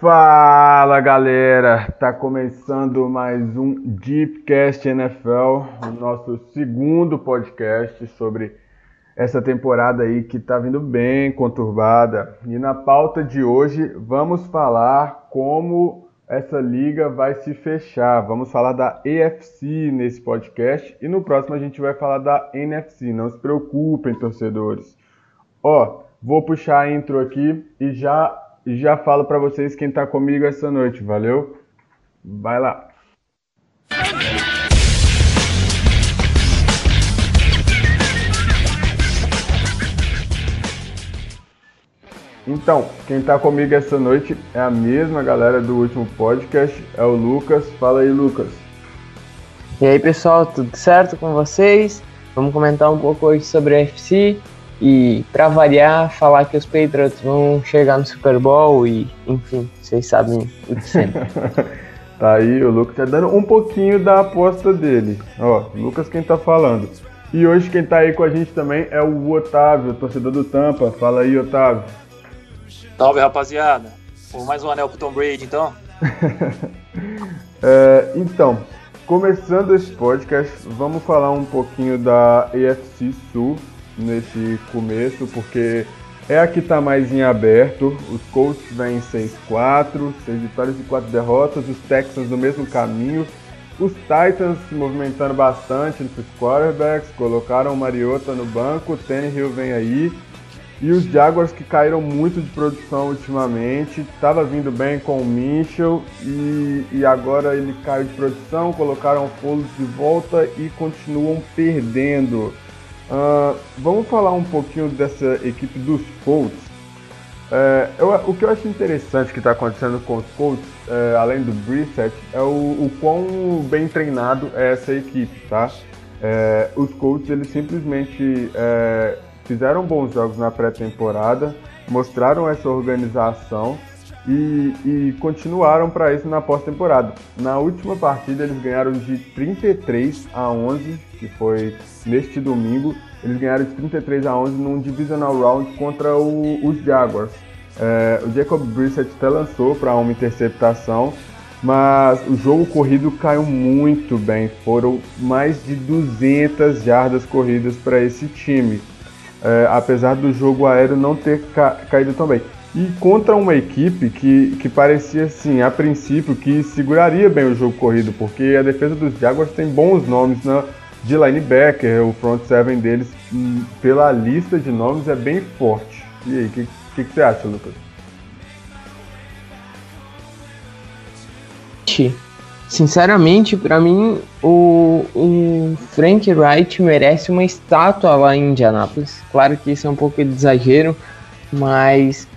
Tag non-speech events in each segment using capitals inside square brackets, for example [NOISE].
Fala galera, tá começando mais um Deepcast NFL, o nosso segundo podcast sobre essa temporada aí que tá vindo bem conturbada. E na pauta de hoje vamos falar como essa liga vai se fechar. Vamos falar da EFC nesse podcast e no próximo a gente vai falar da NFC. Não se preocupem, torcedores. Ó, vou puxar a intro aqui e já já falo para vocês quem tá comigo essa noite, valeu? Vai lá. Então, quem tá comigo essa noite é a mesma galera do último podcast, é o Lucas. Fala aí, Lucas. E aí, pessoal, tudo certo com vocês? Vamos comentar um pouco hoje sobre a FC e, para variar, falar que os Patriots vão chegar no Super Bowl e, enfim, vocês sabem o de sempre. [LAUGHS] tá aí, o Lucas tá dando um pouquinho da aposta dele. Ó, Lucas quem tá falando. E hoje quem tá aí com a gente também é o Otávio, torcedor do Tampa. Fala aí, Otávio. Salve, rapaziada. Por mais um anel pro Tom Brady, então? [LAUGHS] é, então, começando esse podcast, vamos falar um pouquinho da AFC Sul nesse começo, porque é a que está mais em aberto. Os Colts vêm 6-4, 6 vitórias e 4 derrotas. Os Texans no mesmo caminho. Os Titans se movimentando bastante entre os quarterbacks, colocaram o Mariota no banco, o Tannehill vem aí. E os Jaguars que caíram muito de produção ultimamente, estava vindo bem com o Mitchell e, e agora ele caiu de produção, colocaram o Foles de volta e continuam perdendo. Uh, vamos falar um pouquinho dessa equipe dos Colts. É, eu, o que eu acho interessante que está acontecendo com os Colts, é, além do Brissett, é o, o quão bem treinado é essa equipe, tá? É, os Colts, eles simplesmente fizeram bons jogos na pré-temporada, mostraram essa organização e, e continuaram para isso na pós-temporada. Na última partida, eles ganharam de 33 a 11, que foi neste domingo. Eles ganharam de 33 a 11 num divisional round contra o, os Jaguars. É, o Jacob Brissett até lançou para uma interceptação, mas o jogo corrido caiu muito bem. Foram mais de 200 jardas corridas para esse time, é, apesar do jogo aéreo não ter ca caído tão bem. E contra uma equipe que, que parecia, assim, a princípio, que seguraria bem o jogo corrido, porque a defesa dos Jaguars tem bons nomes na, de linebacker, o front seven deles, hum, pela lista de nomes, é bem forte. E aí, o que, que, que, você acha, Lucas? Sinceramente, para mim, o, o Frank Wright merece uma estátua lá em Indianápolis. Claro que isso é um pouco de exagero, mas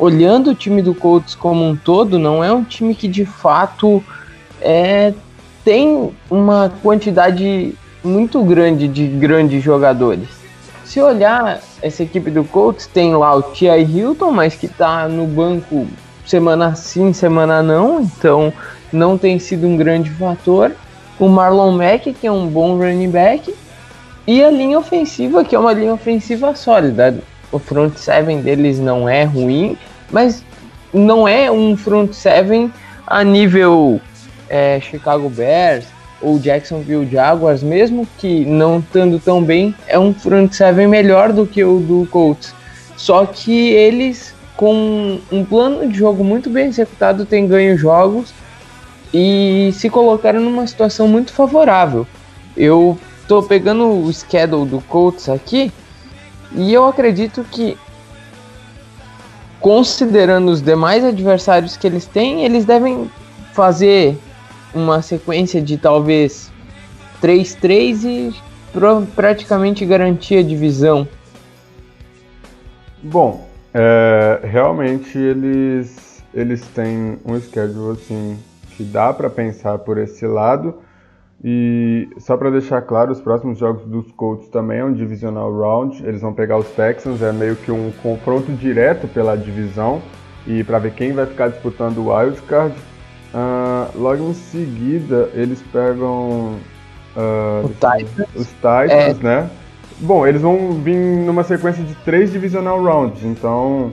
olhando o time do Colts como um todo, não é um time que de fato é, tem uma quantidade muito grande de grandes jogadores. Se olhar essa equipe do Colts, tem lá o T.I. Hilton, mas que está no banco semana sim, semana não, então não tem sido um grande fator. O Marlon Mack, que é um bom running back, e a linha ofensiva, que é uma linha ofensiva sólida. O front seven deles não é ruim, mas não é um front seven a nível é, Chicago Bears ou Jacksonville Jaguars, mesmo que não estando tão bem, é um front seven melhor do que o do Colts. Só que eles, com um plano de jogo muito bem executado, têm ganho jogos e se colocaram numa situação muito favorável. Eu tô pegando o schedule do Colts aqui e eu acredito que considerando os demais adversários que eles têm, eles devem fazer uma sequência de talvez 3-3 e praticamente garantir a divisão. Bom, é, realmente eles, eles têm um schedule assim que dá para pensar por esse lado. E só para deixar claro, os próximos jogos dos Colts também é um divisional round. Eles vão pegar os Texans, é meio que um confronto direto pela divisão e para ver quem vai ficar disputando o wild card. Uh, logo em seguida, eles pegam uh, Titans. os Titans, é. né? Bom, eles vão vir numa sequência de três divisional rounds, então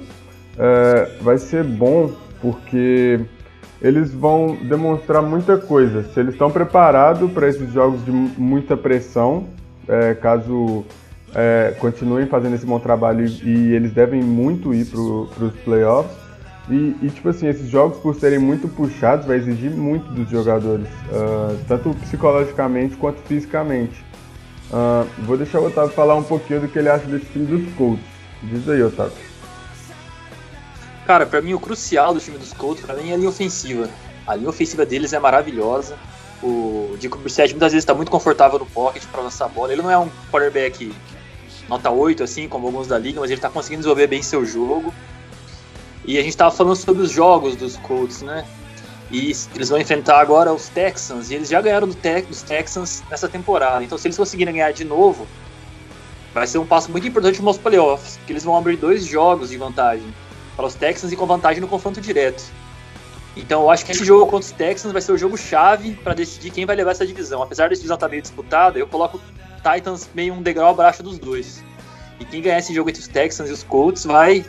uh, vai ser bom porque eles vão demonstrar muita coisa. Se eles estão preparados para esses jogos de muita pressão, é, caso é, continuem fazendo esse bom trabalho e, eles devem muito ir para os playoffs. E, e, tipo assim, esses jogos, por serem muito puxados, vai exigir muito dos jogadores, uh, tanto psicologicamente quanto fisicamente. Uh, vou deixar o Otávio falar um pouquinho do que ele acha desse time dos Colts. Diz aí, Otávio. Cara, para mim o crucial do time dos Colts, para mim é a linha ofensiva. A linha ofensiva deles é maravilhosa. O Jacob Brissett muitas vezes está muito confortável no pocket para lançar a bola. Ele não é um quarterback nota 8, assim, como alguns da liga, mas ele está conseguindo desenvolver bem seu jogo. E a gente estava falando sobre os jogos dos Colts, né? E eles vão enfrentar agora os Texans, e eles já ganharam do te dos Texans nessa temporada. Então, se eles conseguirem ganhar de novo, vai ser um passo muito importante para os playoffs, porque eles vão abrir dois jogos de vantagem para os Texans e com vantagem no confronto direto. Então, eu acho que esse jogo contra os Texans vai ser o jogo chave para decidir quem vai levar essa divisão. Apesar dessa divisão estar meio disputada, eu coloco Titans meio um degrau abaixo dos dois. E quem ganhar esse jogo entre os Texans e os Colts vai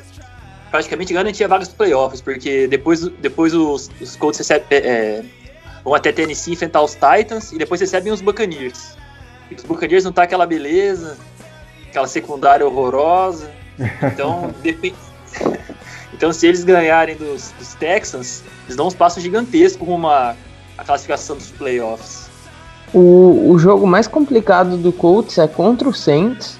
praticamente garantir a vaga dos playoffs, porque depois, depois os, os Colts recebem, é, é, vão até Tennessee enfrentar os Titans e depois recebem os Buccaneers. E os Buccaneers não tá aquela beleza, aquela secundária horrorosa. Então, [LAUGHS] depende. Então se eles ganharem dos, dos, Texans, eles dão um passo gigantesco rumo à, à classificação dos playoffs. O, o jogo mais complicado do Colts é contra o Saints,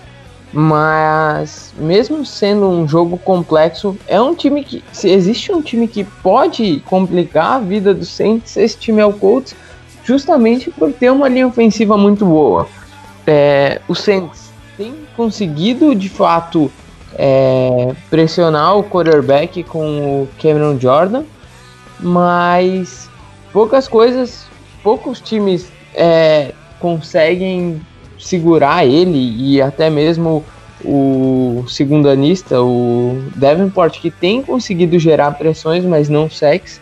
mas mesmo sendo um jogo complexo, é um time que se existe um time que pode complicar a vida do Saints, esse time é o Colts, justamente por ter uma linha ofensiva muito boa. É, o Saints tem conseguido de fato é, pressionar o quarterback com o Cameron Jordan, mas poucas coisas, poucos times é, conseguem segurar ele e até mesmo o segundo anista, o Davenport, que tem conseguido gerar pressões, mas não sex.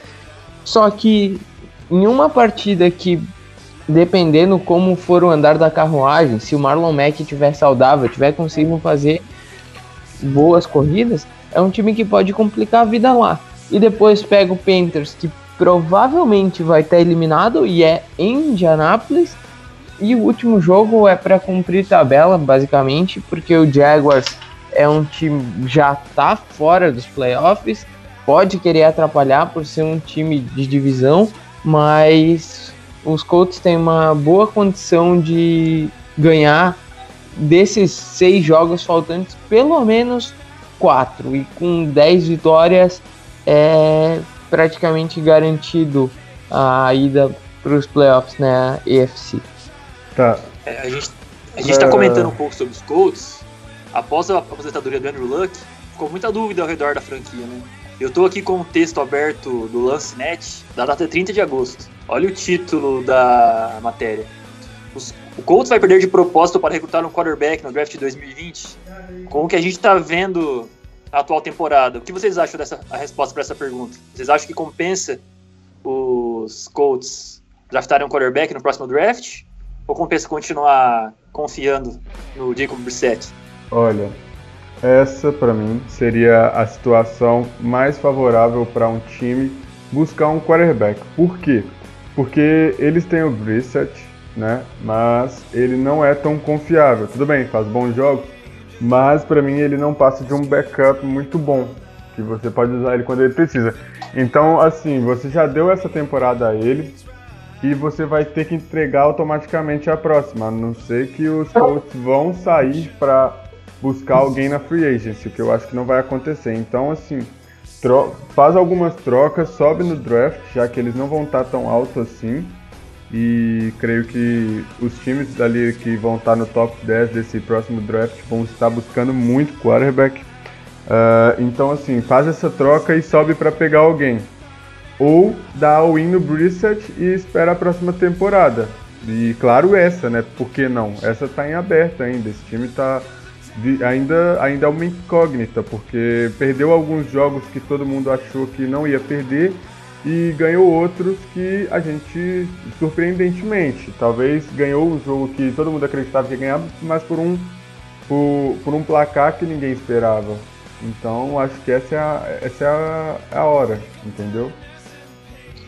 Só que em uma partida que, dependendo como for o andar da carruagem, se o Marlon Mack estiver saudável, tiver conseguindo fazer boas corridas, é um time que pode complicar a vida lá. E depois pega o Panthers, que provavelmente vai estar eliminado e é em Indianápolis. E o último jogo é para cumprir tabela, basicamente, porque o Jaguars é um time já tá fora dos playoffs, pode querer atrapalhar por ser um time de divisão, mas os Colts têm uma boa condição de ganhar desses seis jogos faltantes, pelo menos quatro. E com dez vitórias, é, praticamente garantido a ida para os playoffs na né, EFC. Tá. É, a gente a gente está comentando um pouco sobre os Colts. Após a aposentadoria do Andrew Luck, ficou muita dúvida ao redor da franquia, né? Eu estou aqui com o um texto aberto do Lancenet, da data 30 de agosto. Olha o título da matéria. Os, o Colts vai perder de propósito para recrutar um quarterback no draft de 2020? Com o que a gente está vendo a atual temporada. O que vocês acham dessa a resposta para essa pergunta? Vocês acham que compensa os Colts draftarem um quarterback no próximo draft? Ou compensa continuar confiando no Jacob Brissett? Olha, essa para mim seria a situação mais favorável para um time buscar um quarterback. Por quê? Porque eles têm o Brissett, né? Mas ele não é tão confiável. Tudo bem, faz bons jogos, mas para mim ele não passa de um backup muito bom, que você pode usar ele quando ele precisa. Então, assim, você já deu essa temporada a ele e você vai ter que entregar automaticamente a próxima, a não ser que os Colts vão sair para buscar alguém na free agency, que eu acho que não vai acontecer. Então, assim, faz algumas trocas, sobe no draft, já que eles não vão estar tão alto assim e creio que os times dali que vão estar no top 10 desse próximo draft vão estar buscando muito quarterback. Uh, então, assim, faz essa troca e sobe para pegar alguém. Ou dá o win no Brissett e espera a próxima temporada. E claro, essa, né? Por que não? Essa tá em aberto ainda. Esse time tá ainda, ainda é uma incógnita, porque perdeu alguns jogos que todo mundo achou que não ia perder e ganhou outros que a gente, surpreendentemente, talvez ganhou um jogo que todo mundo acreditava que ia ganhar, mas por um, por, por um placar que ninguém esperava. Então acho que essa é a, essa é a, é a hora, entendeu?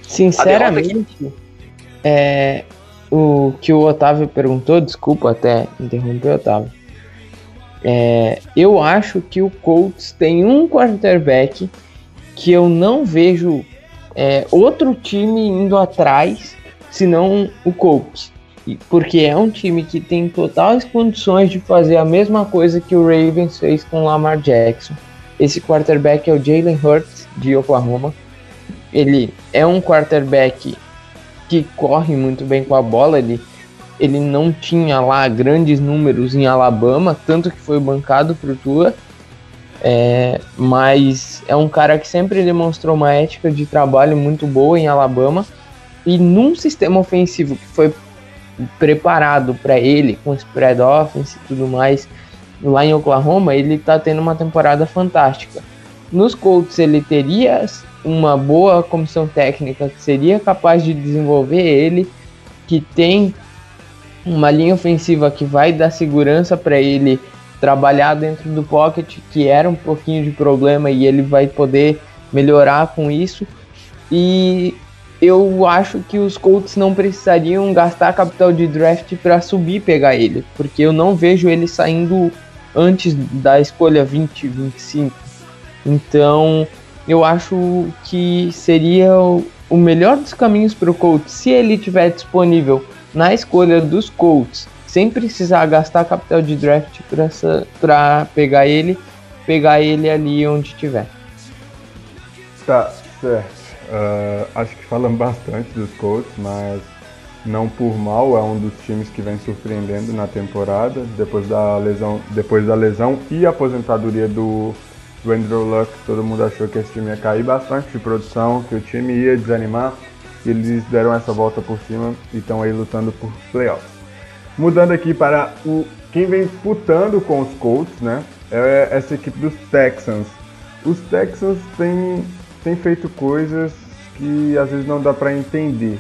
Sinceramente, é, o que o Otávio perguntou, desculpa até interromper, Otávio. É, eu acho que o Colts tem um quarterback que eu não vejo é, outro time indo atrás senão o Colts. Porque é um time que tem totais condições de fazer a mesma coisa que o Ravens fez com o Lamar Jackson. Esse quarterback é o Jalen Hurts, de Oklahoma. Ele é um quarterback que corre muito bem com a bola. Ele, ele não tinha lá grandes números em Alabama, tanto que foi bancado para o Tua. É, mas é um cara que sempre demonstrou uma ética de trabalho muito boa em Alabama. E num sistema ofensivo que foi preparado para ele, com spread offense e tudo mais, lá em Oklahoma, ele está tendo uma temporada fantástica. Nos Colts ele teria uma boa comissão técnica que seria capaz de desenvolver ele, que tem uma linha ofensiva que vai dar segurança para ele trabalhar dentro do pocket, que era um pouquinho de problema e ele vai poder melhorar com isso. E eu acho que os Colts não precisariam gastar capital de draft para subir e pegar ele, porque eu não vejo ele saindo antes da escolha 20, 25. Então, eu acho que seria o melhor dos caminhos para o Colts, se ele tiver disponível na escolha dos Colts, sem precisar gastar capital de draft para pegar ele, pegar ele ali onde tiver. Tá, certo. Uh, acho que falamos bastante dos Colts, mas não por mal, é um dos times que vem surpreendendo na temporada, depois da lesão, depois da lesão e aposentadoria do, do Andrew Luck, todo mundo achou que esse time ia cair bastante de produção, que o time ia desanimar, e eles deram essa volta por cima e estão aí lutando por playoffs. Mudando aqui para o quem vem disputando com os Colts, né? É essa equipe dos Texans. Os Texans têm tem feito coisas que às vezes não dá para entender.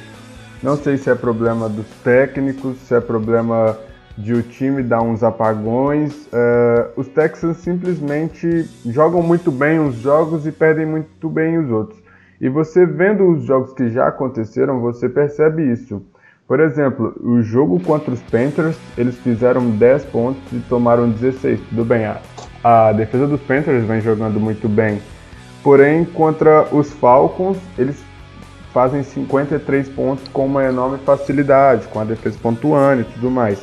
Não sei se é problema dos técnicos, se é problema de o time dar uns apagões. Uh, os Texans simplesmente jogam muito bem uns jogos e perdem muito bem os outros. E você vendo os jogos que já aconteceram, você percebe isso. Por exemplo, o jogo contra os Panthers, eles fizeram 10 pontos e tomaram 16. Tudo bem, a, a defesa dos Panthers vem jogando muito bem. Porém, contra os Falcons, eles fazem 53 pontos com uma enorme facilidade, com a defesa pontuando e tudo mais.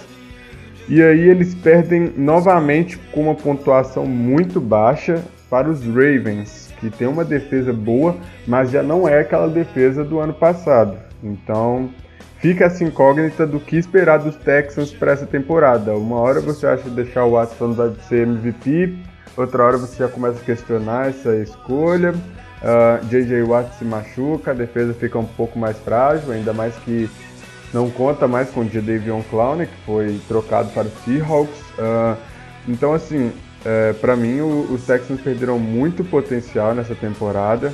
E aí eles perdem novamente com uma pontuação muito baixa para os Ravens, que tem uma defesa boa, mas já não é aquela defesa do ano passado. Então fica essa incógnita do que esperar dos Texans para essa temporada. Uma hora você acha deixar o Watson vai ser MVP, outra hora você já começa a questionar essa escolha. Uh, ah, JJ Watt se machuca, a defesa fica um pouco mais frágil, ainda mais que não conta mais com o Jadavion Clowney, que foi trocado para o Seahawks. Uh, então, assim, uh, é, para mim, os Texans perderam muito potencial nessa temporada.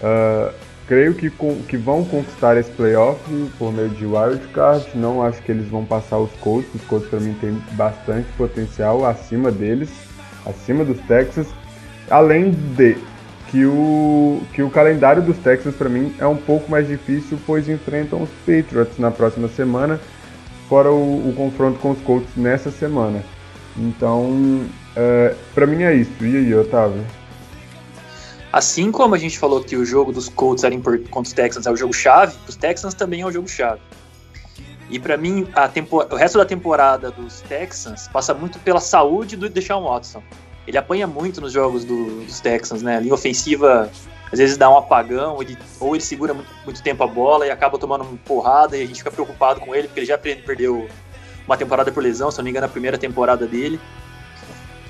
Uh, creio que, que vão conquistar esse playoff por meio de wildcard. Não acho que eles vão passar os Colts. Os Colts, para mim, têm bastante potencial acima deles acima dos Texas. Além de que o, que o calendário dos Texas para mim é um pouco mais difícil, pois enfrentam os Patriots na próxima semana, fora o, o confronto com os Colts nessa semana. Então, é, para mim é isso. E aí, Otávio? Assim como a gente falou que o jogo dos Colts era contra os Texans é o jogo chave, os Texans também é o jogo chave. E para mim, tempo... o resto da temporada dos Texans passa muito pela saúde do Deshaun Watson. Ele apanha muito nos jogos do, dos Texans, né? A linha ofensiva às vezes dá um apagão, ele, ou ele segura muito, muito, tempo a bola e acaba tomando uma porrada e a gente fica preocupado com ele, porque ele já perdeu uma temporada por lesão, se não me engano, a primeira temporada dele.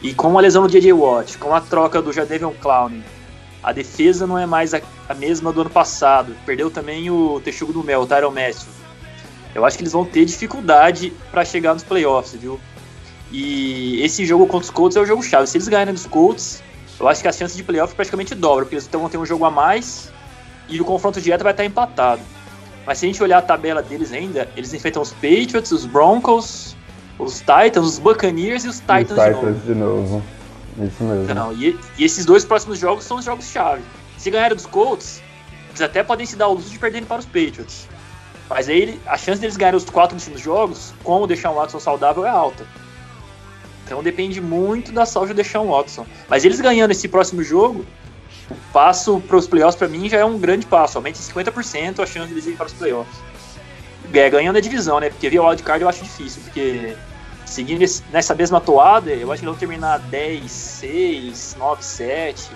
E com a lesão do J.J. Watt, com a troca do Jadavion Clowney, a defesa não é mais a, a, mesma do ano passado. Perdeu também o Texugo do Mel, o Tyron Matthew eu acho que eles vão ter dificuldade para chegar nos playoffs, viu? E esse jogo contra os Colts é o jogo chave. Se eles ganharem dos Colts, eu acho que as chances de playoff praticamente dobram, porque eles então vão ter um jogo a mais e o confronto direto vai estar empatado. Mas se a gente olhar a tabela deles ainda, eles enfrentam os Patriots, os Broncos, os Titans, os Buccaneers e os Titans, os Titans de, novo. de novo. Isso mesmo. Não, e, e esses dois próximos jogos são os jogos-chave. Se ganharem dos Colts, eles até podem se dar o luxo de perderem para os Patriots. Mas aí a chance deles ganharem os quatro últimos jogos, com o Deshaun Watson saudável, é alta. Então depende muito da saúde do Deshaun Watson. Mas eles ganhando esse próximo jogo, o passo para os playoffs para mim já é um grande passo. Aumenta em 50% a chance de eles irem para os playoffs. É, ganhando a divisão, né? Porque via wildcard eu acho difícil, porque seguindo nessa mesma toada, eu acho que vão terminar 10, 6, 9, 7.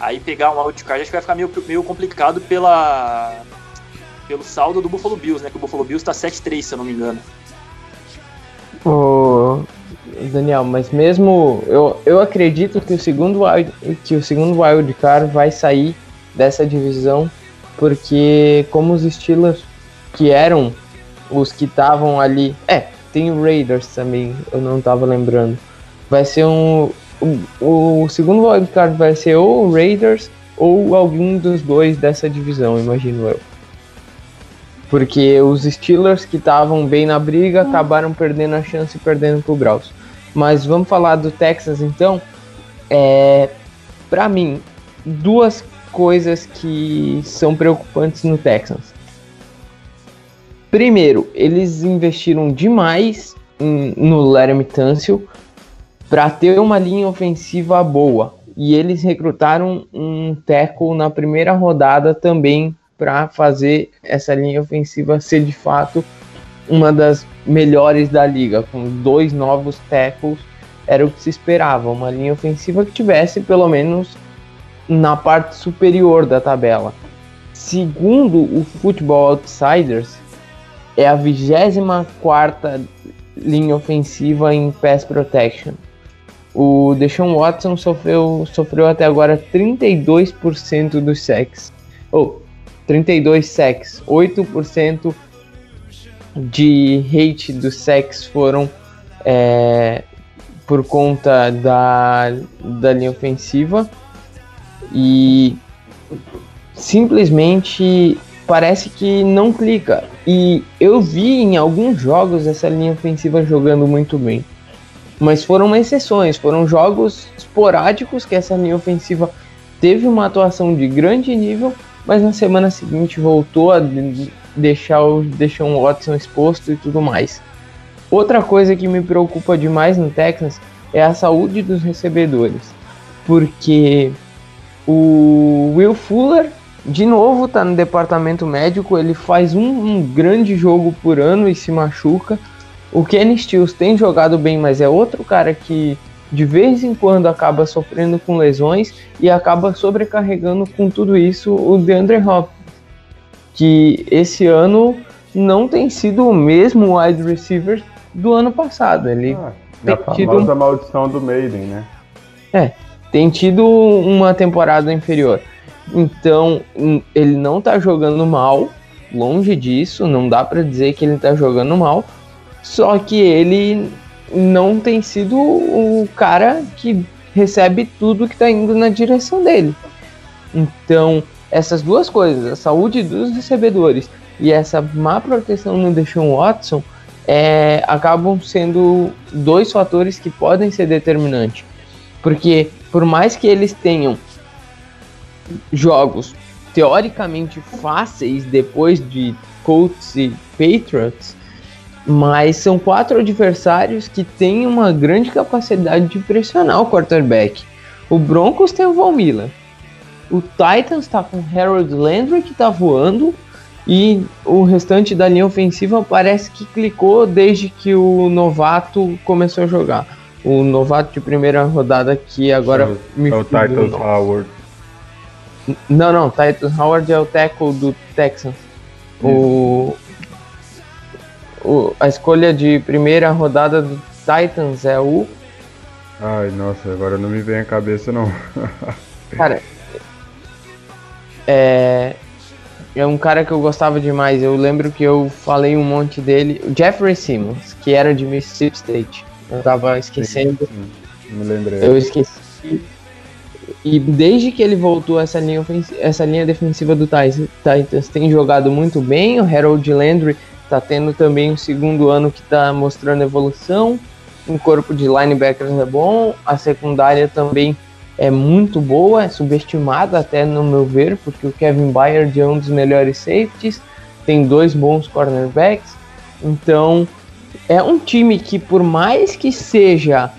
Aí pegar um wildcard acho que vai ficar meio, meio complicado pela, pelo saldo do Buffalo Bills, né? Que o Buffalo Bills tá 7-3, se eu não me engano. Ô, Daniel, mas mesmo eu, eu acredito que o segundo que o segundo wild card vai sair dessa divisão, porque como os Steelers que eram os que estavam ali, é, tem o Raiders também, eu não tava lembrando. Vai ser um o, o segundo wild card vai ser ou o Raiders ou algum dos dois dessa divisão, imagino eu. Porque os Steelers que estavam bem na briga acabaram perdendo a chance e perdendo pro Browns. Mas vamos falar do Texas então. É, para mim, duas coisas que são preocupantes no Texans. Primeiro, eles investiram demais em, no Laramie Tunsil para ter uma linha ofensiva boa. E eles recrutaram um tackle na primeira rodada também para fazer essa linha ofensiva ser de fato uma das melhores da liga, com dois novos tackles, era o que se esperava, uma linha ofensiva que tivesse pelo menos na parte superior da tabela. Segundo o Football Outsiders, é a 24 linha ofensiva em pass protection. O Deshaun Watson sofreu, sofreu até agora 32% dos sacks. Ou, 32 sacks, 8% de hate dos sacks foram é, por conta da, da linha ofensiva e simplesmente parece que não clica. E eu vi em alguns jogos essa linha ofensiva jogando muito bem. Mas foram exceções, foram jogos esporádicos que essa linha ofensiva teve uma atuação de grande nível mas na semana seguinte voltou a deixar o um Watson exposto e tudo mais. Outra coisa que me preocupa demais no Texans é a saúde dos recebedores, porque o Will Fuller de novo está no departamento médico, ele faz um, um, grande jogo por ano e se machuca. O Kenny Stills tem jogado bem, mas é outro cara que de vez em quando acaba sofrendo com lesões e acaba sobrecarregando com tudo isso o DeAndre Hopkins, que esse ano não tem sido o mesmo wide receiver do ano passado. Ele ah, tem a tido maldição do Maiden, né? É, tem tido uma temporada inferior. Então, ele não tá jogando mal, longe disso, não dá para dizer que ele tá jogando mal, só que ele não tem sido o cara que recebe tudo que está indo na direção dele. Então, essas duas coisas, a saúde dos recebedores e essa má proteção no Deshaun Watson, é, acabam sendo dois fatores que podem ser determinantes. Porque, por mais que eles tenham jogos teoricamente fáceis depois de Colts e Patriots, mas são quatro adversários que têm uma grande capacidade de pressionar o quarterback. O Broncos tem o Von Miller. O Titans está com Harold Landry que está voando. E o restante da linha ofensiva parece que clicou desde que o novato começou a jogar. O novato de primeira rodada que agora é, me é o Titus Howard. Não, não, Titus Howard é o tackle do Texans. O, o, a escolha de primeira rodada do Titans é o. Ai, nossa, agora não me vem a cabeça não. [LAUGHS] cara, é. É um cara que eu gostava demais. Eu lembro que eu falei um monte dele. O Jeffrey Simmons, que era de Mississippi State. Eu tava esquecendo. Sim, sim. Me lembrei. Eu esqueci. E desde que ele voltou, essa linha, essa linha defensiva do Titans tem jogado muito bem. O Harold Landry tá tendo também o segundo ano que tá mostrando evolução. o corpo de linebackers é bom, a secundária também é muito boa, é subestimada até no meu ver, porque o Kevin Byard é um dos melhores safeties, tem dois bons cornerbacks, então é um time que por mais que seja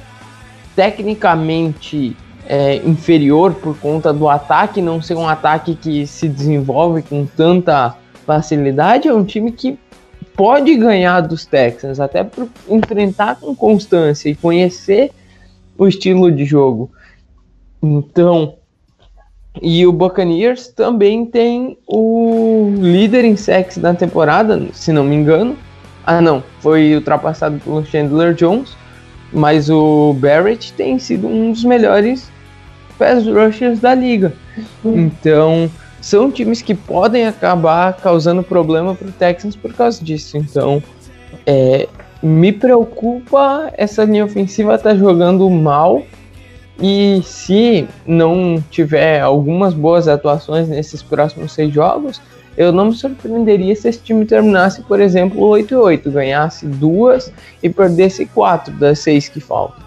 tecnicamente é, inferior por conta do ataque não ser um ataque que se desenvolve com tanta facilidade, é um time que pode ganhar dos Texans, até por enfrentar com constância e conhecer o estilo de jogo. Então, e o Buccaneers também tem o líder em sacks da temporada, se não me engano. Ah, não, foi ultrapassado pelo Chandler Jones, mas o Barrett tem sido um dos melhores pass rushers da liga. Então, são times que podem acabar causando problema para o Texans por causa disso. Então, é, me preocupa essa linha ofensiva estar tá jogando mal. E se não tiver algumas boas atuações nesses próximos seis jogos, eu não me surpreenderia se esse time terminasse, por exemplo, 8-8, ganhasse duas e perdesse quatro das seis que faltam.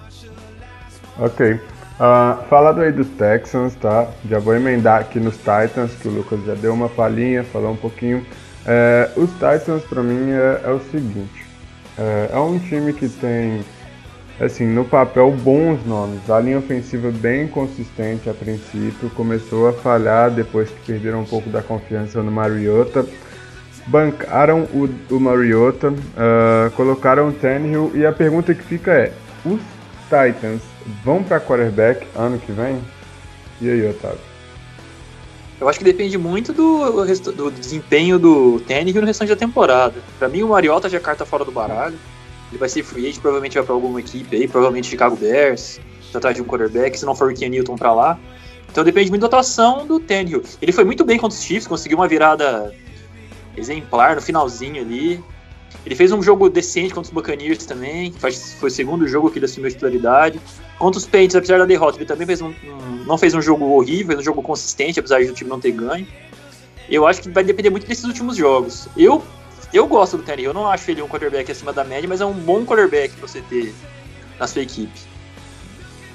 Ok. Uh, falado aí dos Texans, tá? Já vou emendar aqui nos Titans, que o Lucas já deu uma palhinha, falou um pouquinho. É, os Titans, para mim, é, é, o seguinte: é, é, um time que tem, assim, no papel, bons nomes. A linha ofensiva bem consistente a princípio, começou a falhar depois que perderam um pouco da confiança no Mariota. Bancaram o, o Mariota, uh, colocaram o Tannehill, e a pergunta que fica é: os Titans vão para quarterback ano que vem? E aí, Otávio? Eu acho que depende muito do, do desempenho do Tannehill no restante da temporada. Para mim, o Mariota já é carta fora do baralho. Ele vai ser free agent, provavelmente vai para alguma equipe aí, provavelmente Chicago Bears, atrás de um quarterback, se não for o Ken Newton para lá. Então depende muito da atuação do Tannehill. Ele foi muito bem contra os Chiefs, conseguiu uma virada exemplar no finalzinho ali. Ele fez um jogo decente contra os Buccaneers também, foi o segundo jogo que ele assumiu a titularidade. Contra os Patriots, apesar da derrota, ele também fez um, um, não fez um jogo horrível, fez um jogo consistente, apesar de o time não ter ganho. Eu acho que vai depender muito desses últimos jogos. Eu eu gosto do Tannehill, eu não acho ele um quarterback acima da média, mas é um bom quarterback pra você ter na sua equipe.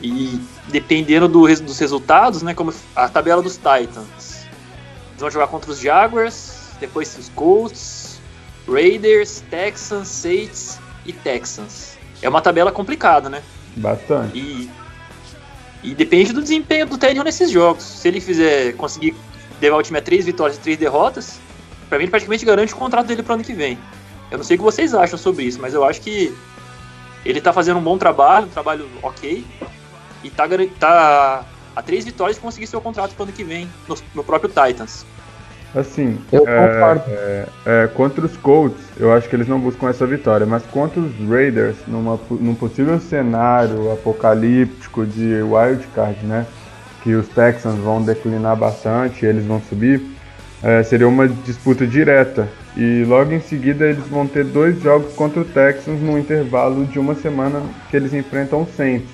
E dependendo do, dos resultados, né, como a tabela dos Titans. Eles vão jogar contra os Jaguars, depois os Colts, Raiders, Texans, Saints e Texans. É uma tabela complicada, né? Bastante. E, e depende do desempenho do Tannehill nesses jogos. Se ele fizer conseguir levar o time a três vitórias e três derrotas, para mim ele praticamente garante o contrato dele pro ano que vem. Eu não sei o que vocês acham sobre isso, mas eu acho que ele tá fazendo um bom trabalho, um trabalho ok, e tá, tá a três vitórias de conseguir seu contrato pro ano que vem no, no próprio Titans. Assim, eu é, é, é, contra os Colts, eu acho que eles não buscam essa vitória, mas contra os Raiders, numa, num possível cenário apocalíptico de wild card, né? Que os Texans vão declinar bastante, eles vão subir, é, seria uma disputa direta. E logo em seguida eles vão ter dois jogos contra o Texans no intervalo de uma semana que eles enfrentam o Saints.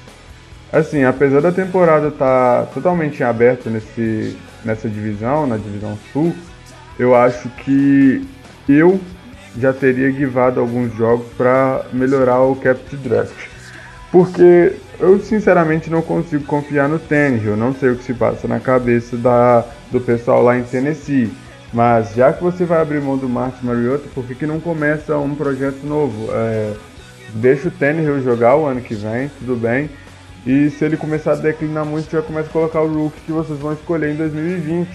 Assim, apesar da temporada estar tá totalmente aberta nesse, nessa divisão, na divisão sul, eu acho que eu já teria guivado alguns jogos para melhorar o capture draft. Porque eu sinceramente não consigo confiar no Tannehill, eu não sei o que se passa na cabeça da, do pessoal lá em Tennessee. Mas já que você vai abrir mão do Martin Mariota, por que, que não começa um projeto novo? É, deixa o Tannehill jogar o ano que vem, tudo bem. E se ele começar a declinar muito, já começa a colocar o rookie que vocês vão escolher em 2020.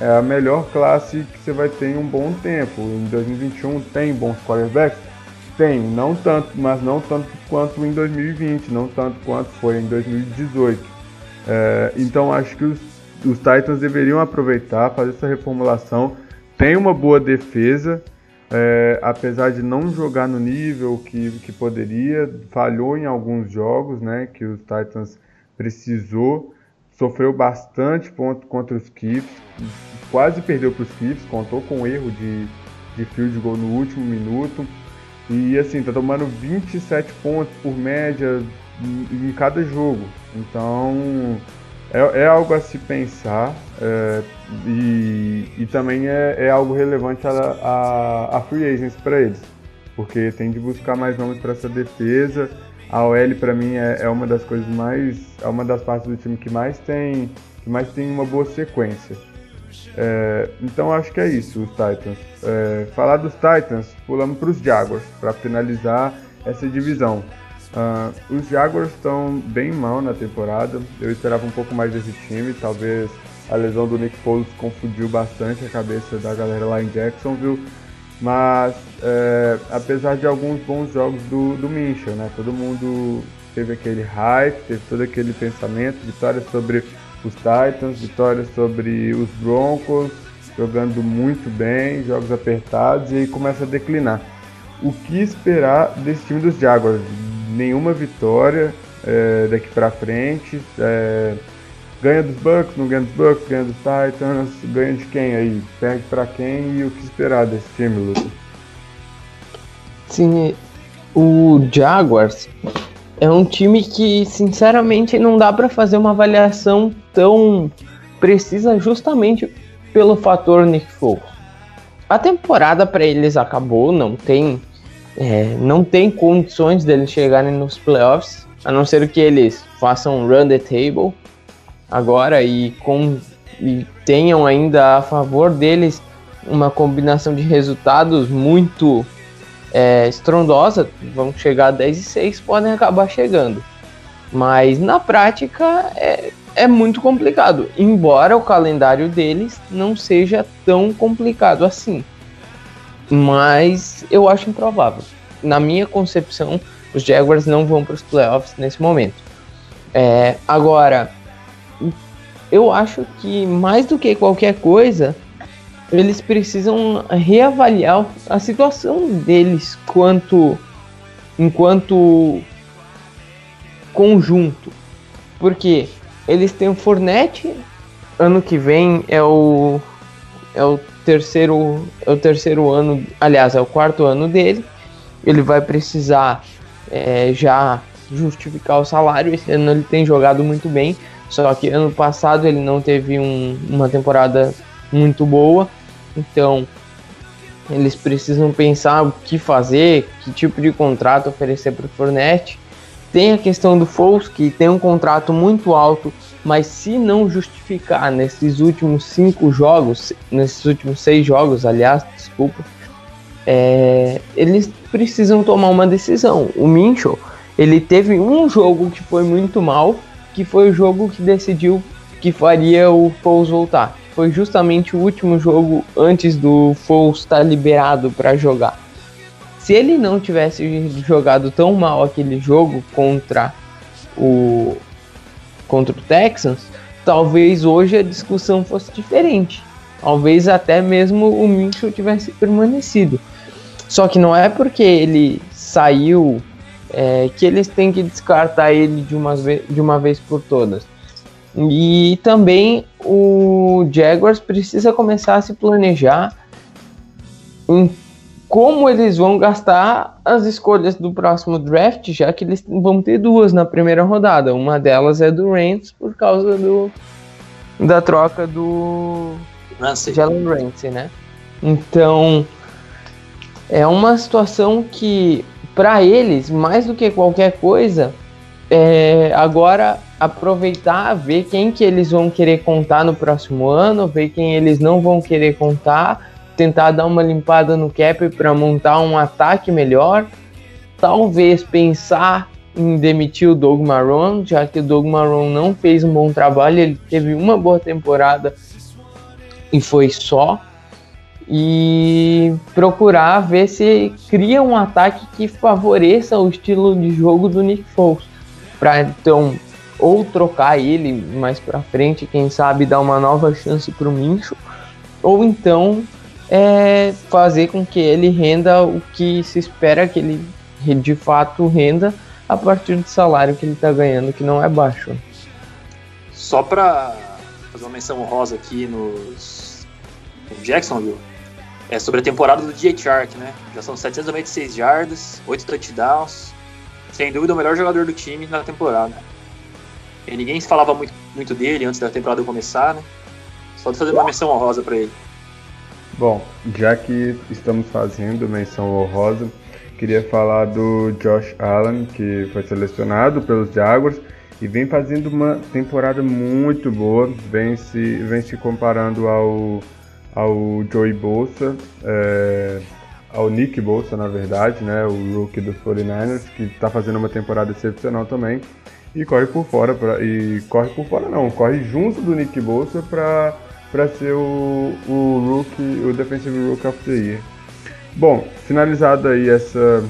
É a melhor classe que você vai ter em um bom tempo. Em 2021 tem bons quarterbacks? Tem, não tanto, mas não tanto quanto em 2020, não tanto quanto foi em 2018. É, então acho que os, os Titans deveriam aproveitar, fazer essa reformulação. Tem uma boa defesa, é, apesar de não jogar no nível que, que poderia, falhou em alguns jogos, né, que os Titans precisou, sofreu bastante ponto contra os Chiefs, quase perdeu para os Chiefs, contou com erro de, de field goal no último minuto, e assim, tá tomando 27 pontos por média em, em cada jogo, então é, é, algo a se pensar é, e, e, também é, é, algo relevante a, a, a free agents para eles, porque tem de buscar mais nomes para essa defesa. A OL para mim é, é, uma das coisas mais, é uma das partes do time que mais tem, que mais tem uma boa sequência. É, então acho que é isso, os Titans. É, falar dos Titans, pulamos para os Jaguars para finalizar essa divisão. Uh, os Jaguars estão bem mal na temporada. Eu esperava um pouco mais desse time. Talvez a lesão do Nick Foles confundiu bastante a cabeça da galera lá em Jacksonville. Mas é, apesar de alguns bons jogos do, do Minchel, né? Todo mundo teve aquele hype, teve todo aquele pensamento, vitórias sobre os Titans, vitórias sobre os Broncos, jogando muito bem, jogos apertados e aí começa a declinar. O que esperar desse time dos Jaguars? Nenhuma vitória é, daqui para frente. É, ganha dos Bucks, não ganha dos Bucks, ganha dos Titans, ganha de quem aí? Perde para quem e o que esperar desse time, Lucas? Sim, o Jaguars é um time que, sinceramente, não dá para fazer uma avaliação tão precisa justamente pelo fator Nick Foles. A temporada para eles acabou, não tem, é, não tem condições deles chegarem nos playoffs, a não ser que eles façam run the table agora e, com, e tenham ainda a favor deles uma combinação de resultados muito é, estrondosa, vão chegar a 10 e 6, podem acabar chegando. Mas na prática é, é muito complicado, embora o calendário deles não seja tão complicado assim. Mas eu acho improvável. Na minha concepção, os Jaguars não vão para os playoffs nesse momento. É, agora, eu acho que mais do que qualquer coisa, eles precisam reavaliar a situação deles quanto enquanto conjunto. Porque eles têm o Fornette, ano que vem é o é o terceiro é o terceiro ano, aliás, é o quarto ano dele. Ele vai precisar é, já justificar o salário. Esse ano ele tem jogado muito bem, só que ano passado ele não teve um, uma temporada muito boa. Então, eles precisam pensar o que fazer, que tipo de contrato oferecer para o Fournette. Tem a questão do Foles, que tem um contrato muito alto, mas se não justificar nesses últimos cinco jogos, nesses últimos seis jogos, aliás, desculpa, é, eles precisam tomar uma decisão. O Minchel, ele teve um jogo que foi muito mal, que foi o jogo que decidiu que faria o Foles voltar foi justamente o último jogo antes do Foles estar liberado para jogar. Se ele não tivesse jogado tão mal aquele jogo contra o contra o Texans, talvez hoje a discussão fosse diferente. Talvez até mesmo o Mitchell tivesse permanecido. Só que não é porque ele saiu é, que eles têm que descartar ele de uma, de uma vez por todas. E também o Jaguars precisa começar a se planejar em como eles vão gastar as escolhas do próximo draft, já que eles vão ter duas na primeira rodada. Uma delas é do Rams por causa do da troca do. Jalen Ramsey, né? Então é uma situação que para eles, mais do que qualquer coisa, é, agora aproveitar, ver quem que eles vão querer contar no próximo ano, ver quem eles não vão querer contar, tentar dar uma limpada no cap para montar um ataque melhor, talvez pensar em demitir o Doug Marrone, já que o Doug Marrone não fez um bom trabalho, ele teve uma boa temporada e foi só. E procurar ver se cria um ataque que favoreça o estilo de jogo do Nick Foles para então ou trocar ele mais para frente, quem sabe dar uma nova chance para o Mincho, ou então é, fazer com que ele renda o que se espera que ele de fato renda a partir do salário que ele está ganhando, que não é baixo. Só para fazer uma menção rosa aqui nos no Jacksonville, é sobre a temporada do DJ Shark, né? Já são 796 yardas, 8 touchdowns, sem dúvida o melhor jogador do time na temporada. Ninguém falava muito, muito dele antes da temporada começar, né? Só de fazer uma menção honrosa para ele. Bom, já que estamos fazendo menção honrosa, Queria falar do Josh Allen, que foi selecionado pelos Jaguars e vem fazendo uma temporada muito boa, vem se, vem se comparando ao, ao Joey Bolsa, é, ao Nick Bolsa, na verdade, né, o rookie dos 49ers, que está fazendo uma temporada excepcional também, e corre por fora, pra, e corre por fora não, corre junto do Nick Bolsa para para ser o, o rookie, o defensive rookie of the year. Bom, finalizada aí essa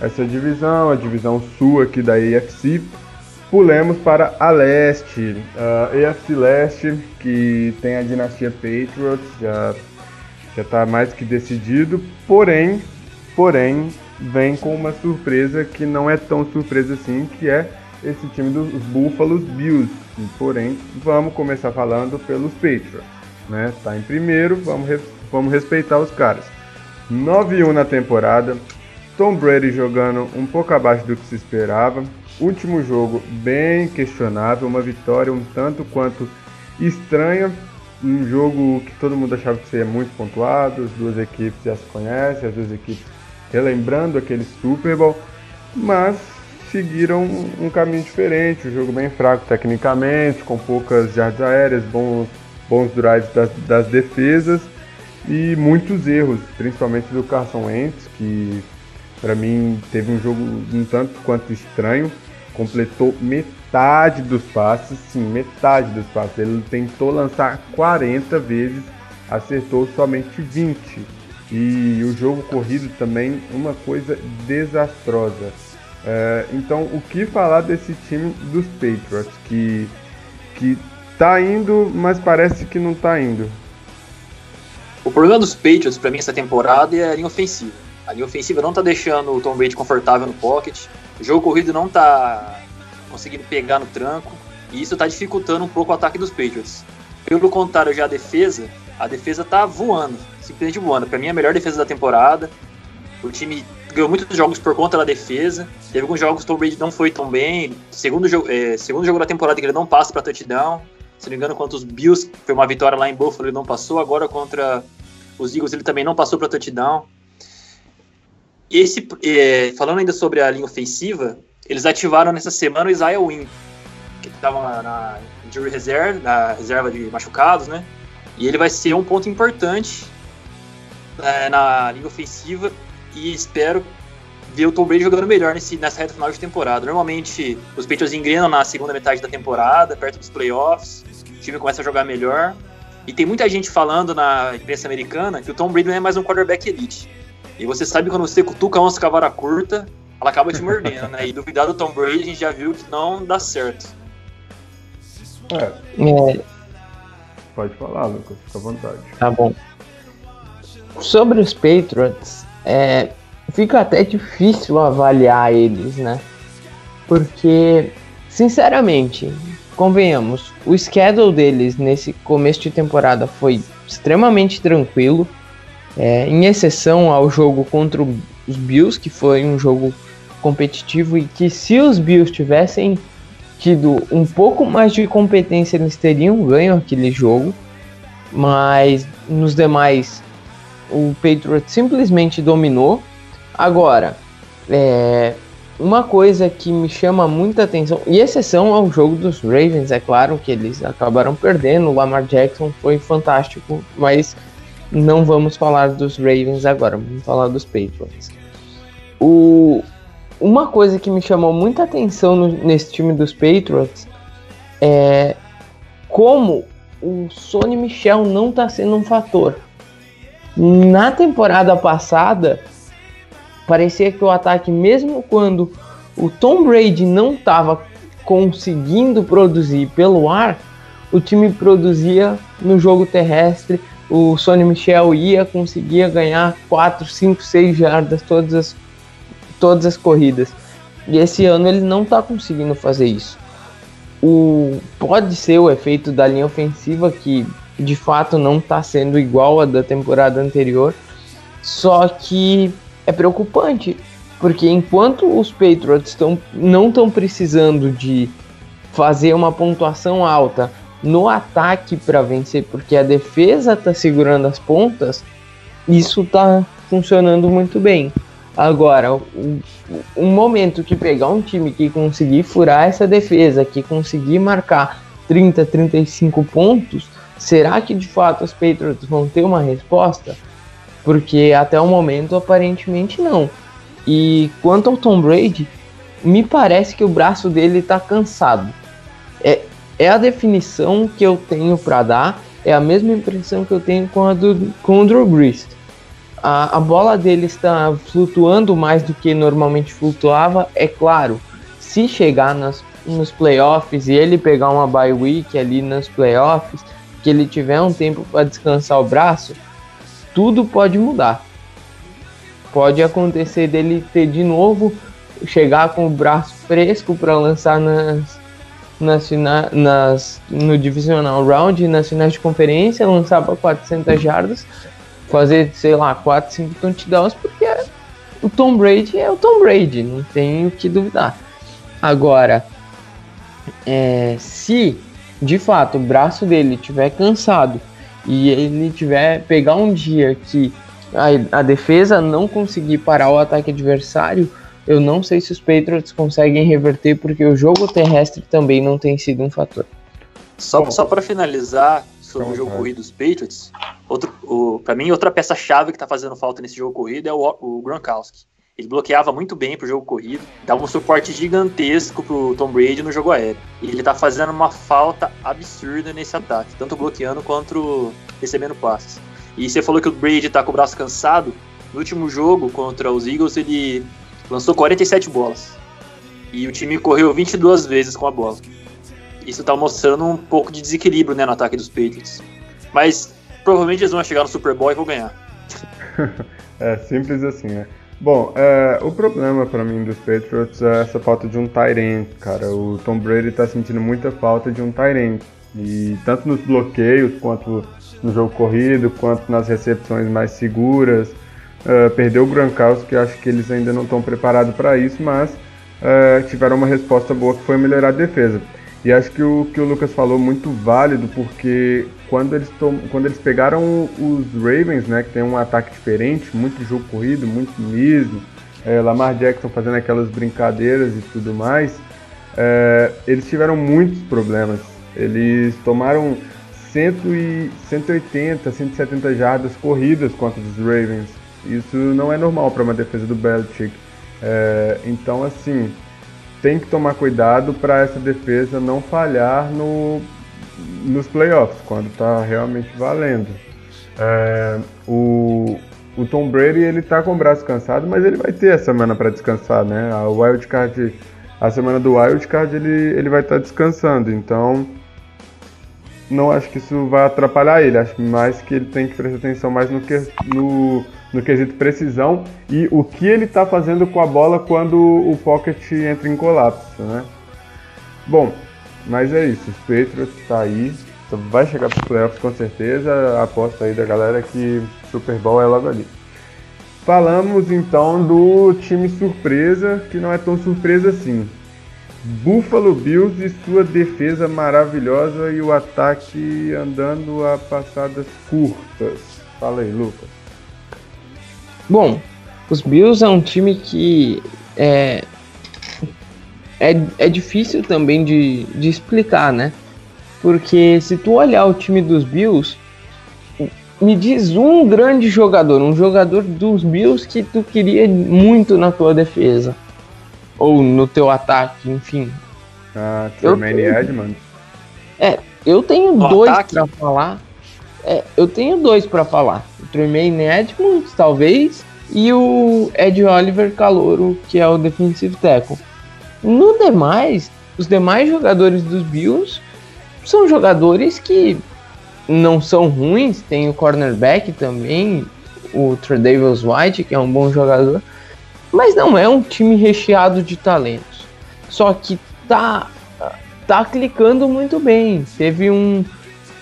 essa divisão, a divisão sul aqui da AFC, pulemos para a leste, a AFC leste, que tem a dinastia Patriots, já já está mais que decidido, porém, porém, vem com uma surpresa que não é tão surpresa assim, que é esse time dos Buffalo Bills. Porém, vamos começar falando pelos Patriots, né? Tá em primeiro, vamos, vamos respeitar os caras. 9-1 na temporada, Tom Brady jogando um pouco abaixo do que se esperava. Último jogo bem questionável, uma vitória um tanto quanto estranha, um jogo que todo mundo achava que seria muito pontuado, as duas equipes já se conhecem, as duas equipes relembrando aquele Super Bowl, mas seguiram um caminho diferente, um jogo bem fraco tecnicamente, com poucas jardas aéreas, bons, bons drives das, das defesas e muitos erros, principalmente do Carson Wentz, que para mim teve um jogo um tanto quanto estranho, completou metade dos passes, sim, metade dos passes. Ele tentou lançar 40 vezes, acertou somente 20. E o jogo corrido também, uma coisa desastrosa. É, então, o que falar desse time dos Patriots, que, que tá indo, mas parece que não tá indo? O problema dos Patriots, para mim, essa temporada é a linha ofensiva. A linha ofensiva não tá deixando o Tom Brady confortável no pocket. O jogo corrido não tá conseguindo pegar no tranco. E isso tá dificultando um pouco o ataque dos Patriots. Pelo contrário, já a defesa, a defesa tá voando, simplesmente voando. Para mim, é a melhor defesa da temporada. O time ganhou muitos jogos por conta da defesa. Teve alguns jogos que o Tom Brady não foi tão bem. Segundo jogo, é, segundo jogo da temporada que ele não passa para touchdown. Se não me engano, contra os Bills, foi uma vitória lá em Buffalo, ele não passou. Agora contra os Eagles, ele também não passou para touchdown. Esse, é, falando ainda sobre a linha ofensiva, eles ativaram nessa semana o Isaiah Wynn, que estava na, na reserve, na reserva de machucados, né? E ele vai ser um ponto importante é, na linha ofensiva e espero ver o Tom Brady jogando melhor nesse, nessa reta final de temporada. Normalmente os Patriots engrenam na segunda metade da temporada, perto dos playoffs, o time começa a jogar melhor. E tem muita gente falando na imprensa americana que o Tom Brady não é mais um quarterback elite. E você sabe quando você cutuca a onça com a vara curta, ela acaba te mordendo, né? E duvidar do Tom Brady a gente já viu que não dá certo. É. é. Pode falar, Lucas, fica à vontade. Tá bom. Sobre os Patriots, é, fica até difícil avaliar eles, né? Porque, sinceramente, convenhamos, o schedule deles nesse começo de temporada foi extremamente tranquilo, é, em exceção ao jogo contra os Bills, que foi um jogo competitivo e que se os Bills tivessem tido um pouco mais de competência, eles teriam ganho aquele jogo, mas nos demais o Patriots simplesmente dominou. Agora, é, uma coisa que me chama muita atenção, e exceção ao jogo dos Ravens, é claro que eles acabaram perdendo, o Lamar Jackson foi fantástico, mas não vamos falar dos Ravens agora, vamos falar dos Patriots. O, uma coisa que me chamou muita atenção no, nesse time dos Patriots é como o Sony Michel não está sendo um fator. Na temporada passada, parecia que o ataque, mesmo quando o Tom Brady não estava conseguindo produzir pelo ar, o time produzia no jogo terrestre. O Sonny Michel ia, conseguia ganhar 4, 5, 6 jardas todas as, todas as corridas. E esse ano ele não está conseguindo fazer isso. O, pode ser o efeito da linha ofensiva que de fato não está sendo igual a da temporada anterior. Só que é preocupante, porque enquanto os Patriots tão, não estão precisando de fazer uma pontuação alta no ataque para vencer, porque a defesa está segurando as pontas, isso está funcionando muito bem. Agora, um momento que pegar um time que conseguir furar essa defesa, que conseguir marcar 30, 35 pontos, será que de fato os Patriots vão ter uma resposta? Porque até o momento aparentemente não. E quanto ao Tom Brady, me parece que o braço dele está cansado. É, é a definição que eu tenho para dar, é a mesma impressão que eu tenho com, a do, com o Drew Brees. A, a bola dele está flutuando mais do que normalmente flutuava, é claro. Se chegar nas, nos playoffs e ele pegar uma bye week ali nos playoffs, que ele tiver um tempo para descansar o braço, tudo pode mudar. Pode acontecer dele ter de novo chegar com o braço fresco para lançar nas, nas, nas, no divisional round, nas finais de conferência, lançar para 400 jardas, fazer, sei lá, 4, 5 touchdowns, porque o Tom Brady é o Tom Brady, não tem o que duvidar. Agora, é, se de fato o braço dele tiver cansado e ele tiver pegar um dia que a, a defesa não conseguir parar o ataque adversário, eu não sei se os Patriots conseguem reverter, porque o jogo terrestre também não tem sido um fator. Só, só para finalizar sobre o jogo corrido dos Patriots, outro, o, para mim, outra peça-chave que está fazendo falta nesse jogo corrido é o, o Gronkowski. Ele bloqueava muito bem pro jogo corrido, dava um suporte gigantesco pro Tom Brady no jogo aéreo. E ele tá fazendo uma falta absurda nesse ataque, tanto bloqueando quanto recebendo passes. E você falou que o Brady tá com o braço cansado. No último jogo contra os Eagles, ele lançou 47 bolas. E o time correu 22 vezes com a bola. Isso tá mostrando um pouco de desequilíbrio né, no ataque dos Patriots. Mas provavelmente eles vão chegar no Super Bowl e vão ganhar. [LAUGHS] é simples assim, né? Bom, é, o problema para mim dos Patriots é essa falta de um Tyrant, cara. O Tom Brady tá sentindo muita falta de um Tyrant. E tanto nos bloqueios, quanto no jogo corrido, quanto nas recepções mais seguras. Uh, perdeu o Gronkowski, acho que eles ainda não estão preparados para isso, mas uh, tiveram uma resposta boa que foi melhorar a defesa. E acho que o que o Lucas falou muito válido, porque quando eles, tom, quando eles pegaram os Ravens, né, que tem um ataque diferente, muito jogo corrido, muito miso, é, Lamar Jackson fazendo aquelas brincadeiras e tudo mais, é, eles tiveram muitos problemas. Eles tomaram 100 e 180, 170 jardas corridas contra os Ravens. Isso não é normal para uma defesa do Belichick. É, então, assim, tem que tomar cuidado para essa defesa não falhar no, nos playoffs, quando está realmente valendo. É, o, o Tom Brady ele tá com o braço cansado, mas ele vai ter a semana para descansar, né? A wild card, a semana do wild card ele, ele vai estar tá descansando, então não acho que isso vai atrapalhar ele. Acho mais que ele tem que prestar atenção mais no que no no quesito precisão e o que ele está fazendo com a bola quando o pocket entra em colapso, né? Bom, mas é isso, os Patriots está aí, vai chegar para os playoffs com certeza, aposta aí da galera que Super Bowl é logo ali. Falamos então do time surpresa, que não é tão surpresa assim. Buffalo Bills e sua defesa maravilhosa e o ataque andando a passadas curtas. Fala aí, Lucas. Bom, os Bills é um time que é, é, é difícil também de, de explicar, né? Porque se tu olhar o time dos Bills, me diz um grande jogador, um jogador dos Bills que tu queria muito na tua defesa. Ou no teu ataque, enfim. Ah, Tremaine Edmonds? É, eu tenho no dois para falar. É, eu tenho dois para falar. O Tremaine Edmonds, talvez, e o Ed Oliver Calouro, que é o defensive tackle. No demais, os demais jogadores dos Bills são jogadores que não são ruins, tem o cornerback também, o Tredavious White, que é um bom jogador, mas não é um time recheado de talentos. Só que tá tá clicando muito bem. Teve um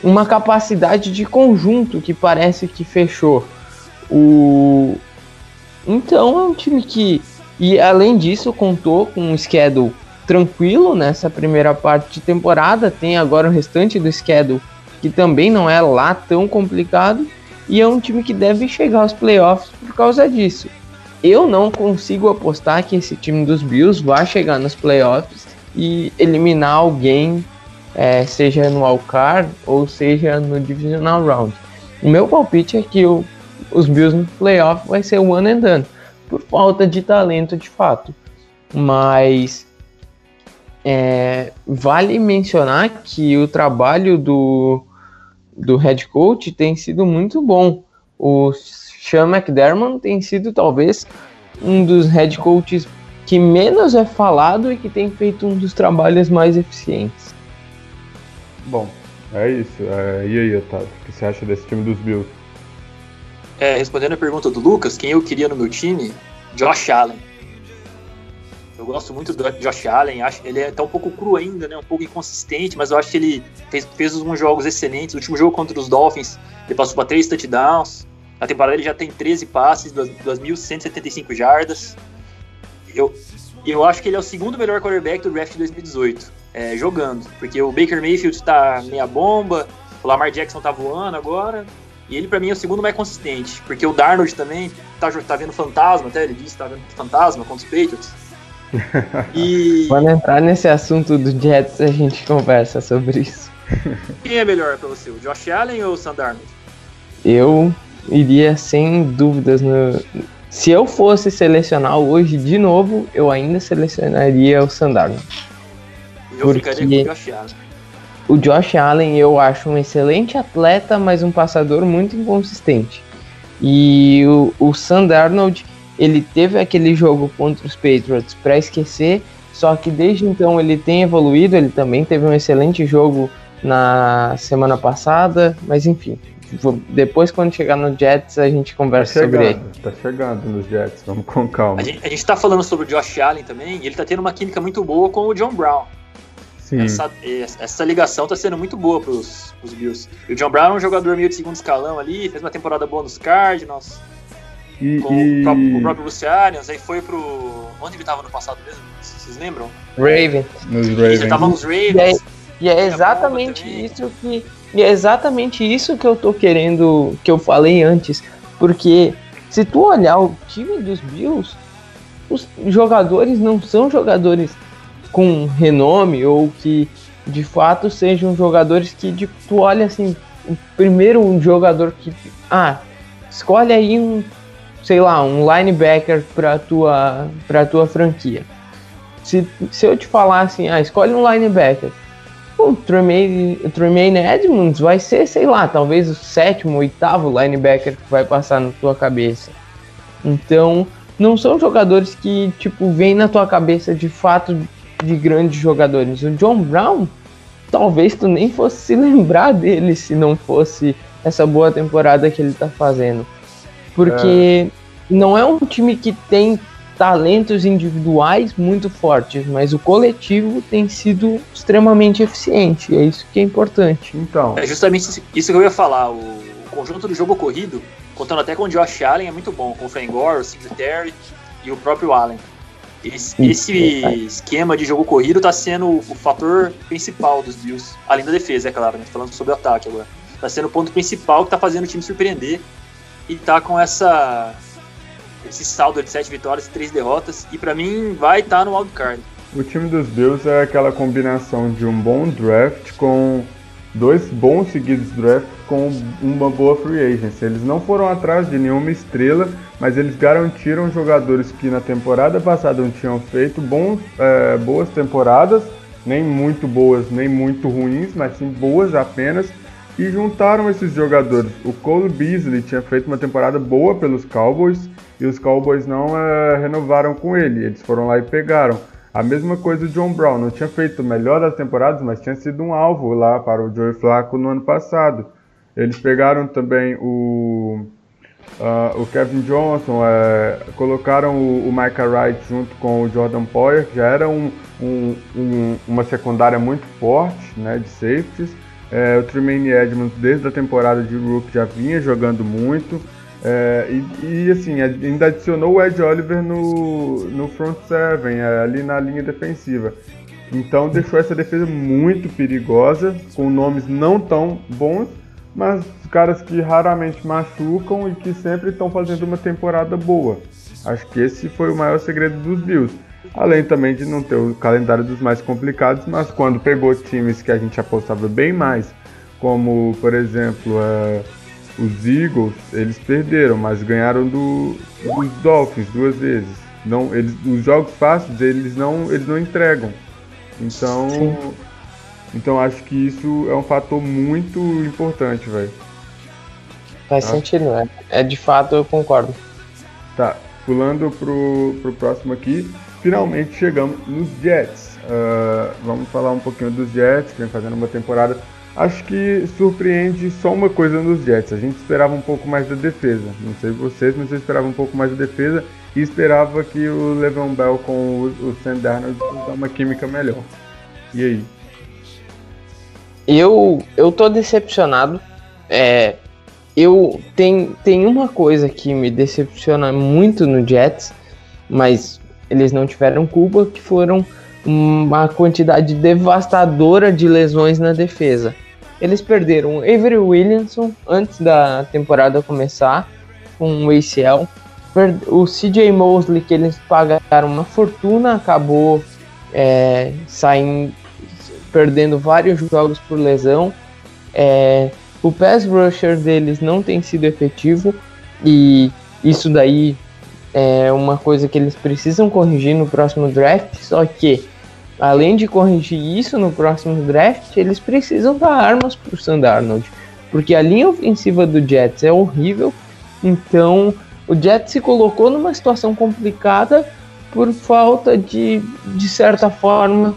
uma capacidade de conjunto que parece que fechou. O... Então é um time que, e além disso, contou com um schedule tranquilo nessa primeira parte de temporada. Tem agora o restante do schedule que também não é lá tão complicado. E é um time que deve chegar aos playoffs por causa disso. eu não consigo apostar que esse time dos Bills vai chegar nos playoffs e eliminar alguém, é, seja no Alcar ou seja no Divisional Round. O meu palpite é que o, os Bills no playoff vai ser one and done, por falta de talento de fato. Mas é, vale mencionar que o trabalho do, do head coach tem sido muito bom. O Sean McDermott tem sido talvez um dos head coaches que menos é falado e que tem feito um dos trabalhos mais eficientes. Bom, é isso. É, e aí, Otávio, o que você acha desse time dos Bills? É, respondendo a pergunta do Lucas, quem eu queria no meu time? Josh Allen. Eu gosto muito do Josh Allen, acho ele é tá um pouco cru ainda, né? Um pouco inconsistente, mas eu acho que ele fez, fez alguns jogos excelentes. O último jogo contra os Dolphins, ele passou para três touchdowns. Na temporada ele já tem 13 passes, 2.175 jardas. Eu, eu acho que ele é o segundo melhor quarterback do draft de 2018, é, jogando. Porque o Baker Mayfield tá meia bomba, o Lamar Jackson tá voando agora. E ele, para mim, é o segundo mais consistente. Porque o Darnold também tá, tá vendo fantasma, até ele disse, tá vendo fantasma contra os Patriots. [LAUGHS] E... Quando entrar nesse assunto do Jets, a gente conversa sobre isso. Quem é melhor pra você, o Josh Allen ou o Sam Eu iria sem dúvidas no. Se eu fosse selecionar hoje de novo, eu ainda selecionaria o Sandarno. Eu porque ficaria com o Josh Allen. O Josh Allen eu acho um excelente atleta, mas um passador muito inconsistente. E o, o Sandarnold ele teve aquele jogo contra os Patriots para esquecer, só que desde então ele tem evoluído, ele também teve um excelente jogo na semana passada, mas enfim, depois quando chegar no Jets a gente conversa tá chegando, sobre ele. Tá chegando nos Jets, vamos com calma. A gente, a gente tá falando sobre o Josh Allen também, e ele tá tendo uma química muito boa com o John Brown. Essa, essa ligação tá sendo muito boa pros, pros Bills. E o John Brown é um jogador meio de segundo escalão ali, fez uma temporada boa nos Cardinals, e, com e... O, próprio, o próprio Lucianians, aí foi pro. Onde ele tava no passado mesmo? Vocês lembram? Raven. Nos Ravens. Ele tava nos Ravens. E é, e é exatamente isso que. E é exatamente isso que eu tô querendo, que eu falei antes. Porque se tu olhar o time dos Bills, os jogadores não são jogadores com renome ou que de fato sejam jogadores que de, tu olha assim, primeiro um jogador que ah, escolhe aí um sei lá, um linebacker para tua para tua franquia. Se, se eu te falar assim, ah, escolhe um linebacker, o Tremaine, o Tremaine Edmonds vai ser, sei lá, talvez o sétimo, oitavo linebacker que vai passar na tua cabeça. Então, não são jogadores que, tipo, vêm na tua cabeça de fato de grandes jogadores. O John Brown, talvez tu nem fosse se [LAUGHS] lembrar dele se não fosse essa boa temporada que ele tá fazendo. Porque é. não é um time que tem talentos individuais muito fortes, mas o coletivo tem sido extremamente eficiente. É isso que é importante. Então. É justamente isso que eu ia falar. O conjunto do jogo corrido, contando até com o Josh Allen, é muito bom. Com o Frank Gore, o Singletary e o próprio Allen. Esse, esse esquema de jogo corrido está sendo o, fator principal dos Bills, além da defesa, é claro, né? falando sobre o ataque agora. Está sendo o ponto principal que está fazendo o time surpreender e tá com essa esse saldo de sete vitórias e três derrotas e para mim vai estar tá no wildcard. O time dos Bills é aquela combinação de um bom draft com dois bons seguidos drafts com uma boa free agency. Eles não foram atrás de nenhuma estrela, mas eles garantiram jogadores que na temporada passada não tinham feito bons, é, boas temporadas, nem muito boas, nem muito ruins, mas sim boas apenas e juntaram esses jogadores. O Cole Beasley tinha feito uma temporada boa pelos Cowboys e os Cowboys não é, renovaram com ele. Eles foram lá e pegaram. A mesma coisa o John Brown, não tinha feito o melhor das temporadas, mas tinha sido um alvo lá para o Joey Flacco no ano passado. Eles pegaram também o, uh, o Kevin Johnson, é, colocaram o, o Micah Wright junto com o Jordan Poyer, que já era um, um, um, uma secundária muito forte né, de safeties. É, o Tremaine Edmonds, desde a temporada de Rook, já vinha jogando muito. É, e, e, assim, ainda adicionou o Ed Oliver no, no front seven, é, ali na linha defensiva. Então deixou essa defesa muito perigosa, com nomes não tão bons, mas caras que raramente machucam e que sempre estão fazendo uma temporada boa. Acho que esse foi o maior segredo dos Bills. Além também de não ter o calendário dos mais complicados, mas quando pegou times que a gente apostava bem mais, como por exemplo uh, os Eagles, eles perderam, mas ganharam do, dos Dolphins duas vezes. Não, eles, os jogos fáceis eles não, eles não entregam. Então, Sim. então acho que isso é um fator muito importante, velho. Faz tá? sentido, né? É de fato eu concordo. Tá, pulando pro, pro próximo aqui, finalmente chegamos nos Jets. Uh, vamos falar um pouquinho dos Jets, que vem fazendo uma temporada. Acho que surpreende só uma coisa nos Jets. A gente esperava um pouco mais da defesa. Não sei vocês, mas eu esperava um pouco mais da defesa e esperava que o Levan Bell com o, o Sam Darnold dar uma química melhor. E aí? Eu, eu tô decepcionado. É, eu tem, tem uma coisa que me decepciona muito no Jets, mas eles não tiveram culpa, que foram uma quantidade devastadora de lesões na defesa. Eles perderam Avery Williamson antes da temporada começar com o ACL. O CJ Mosley, que eles pagaram uma fortuna, acabou é, saindo, perdendo vários jogos por lesão. É, o pass rusher deles não tem sido efetivo e isso daí é uma coisa que eles precisam corrigir no próximo draft. Só que, além de corrigir isso no próximo draft, eles precisam dar armas para o Sandarnold, porque a linha ofensiva do Jets é horrível. Então, o Jets se colocou numa situação complicada por falta de, de certa forma,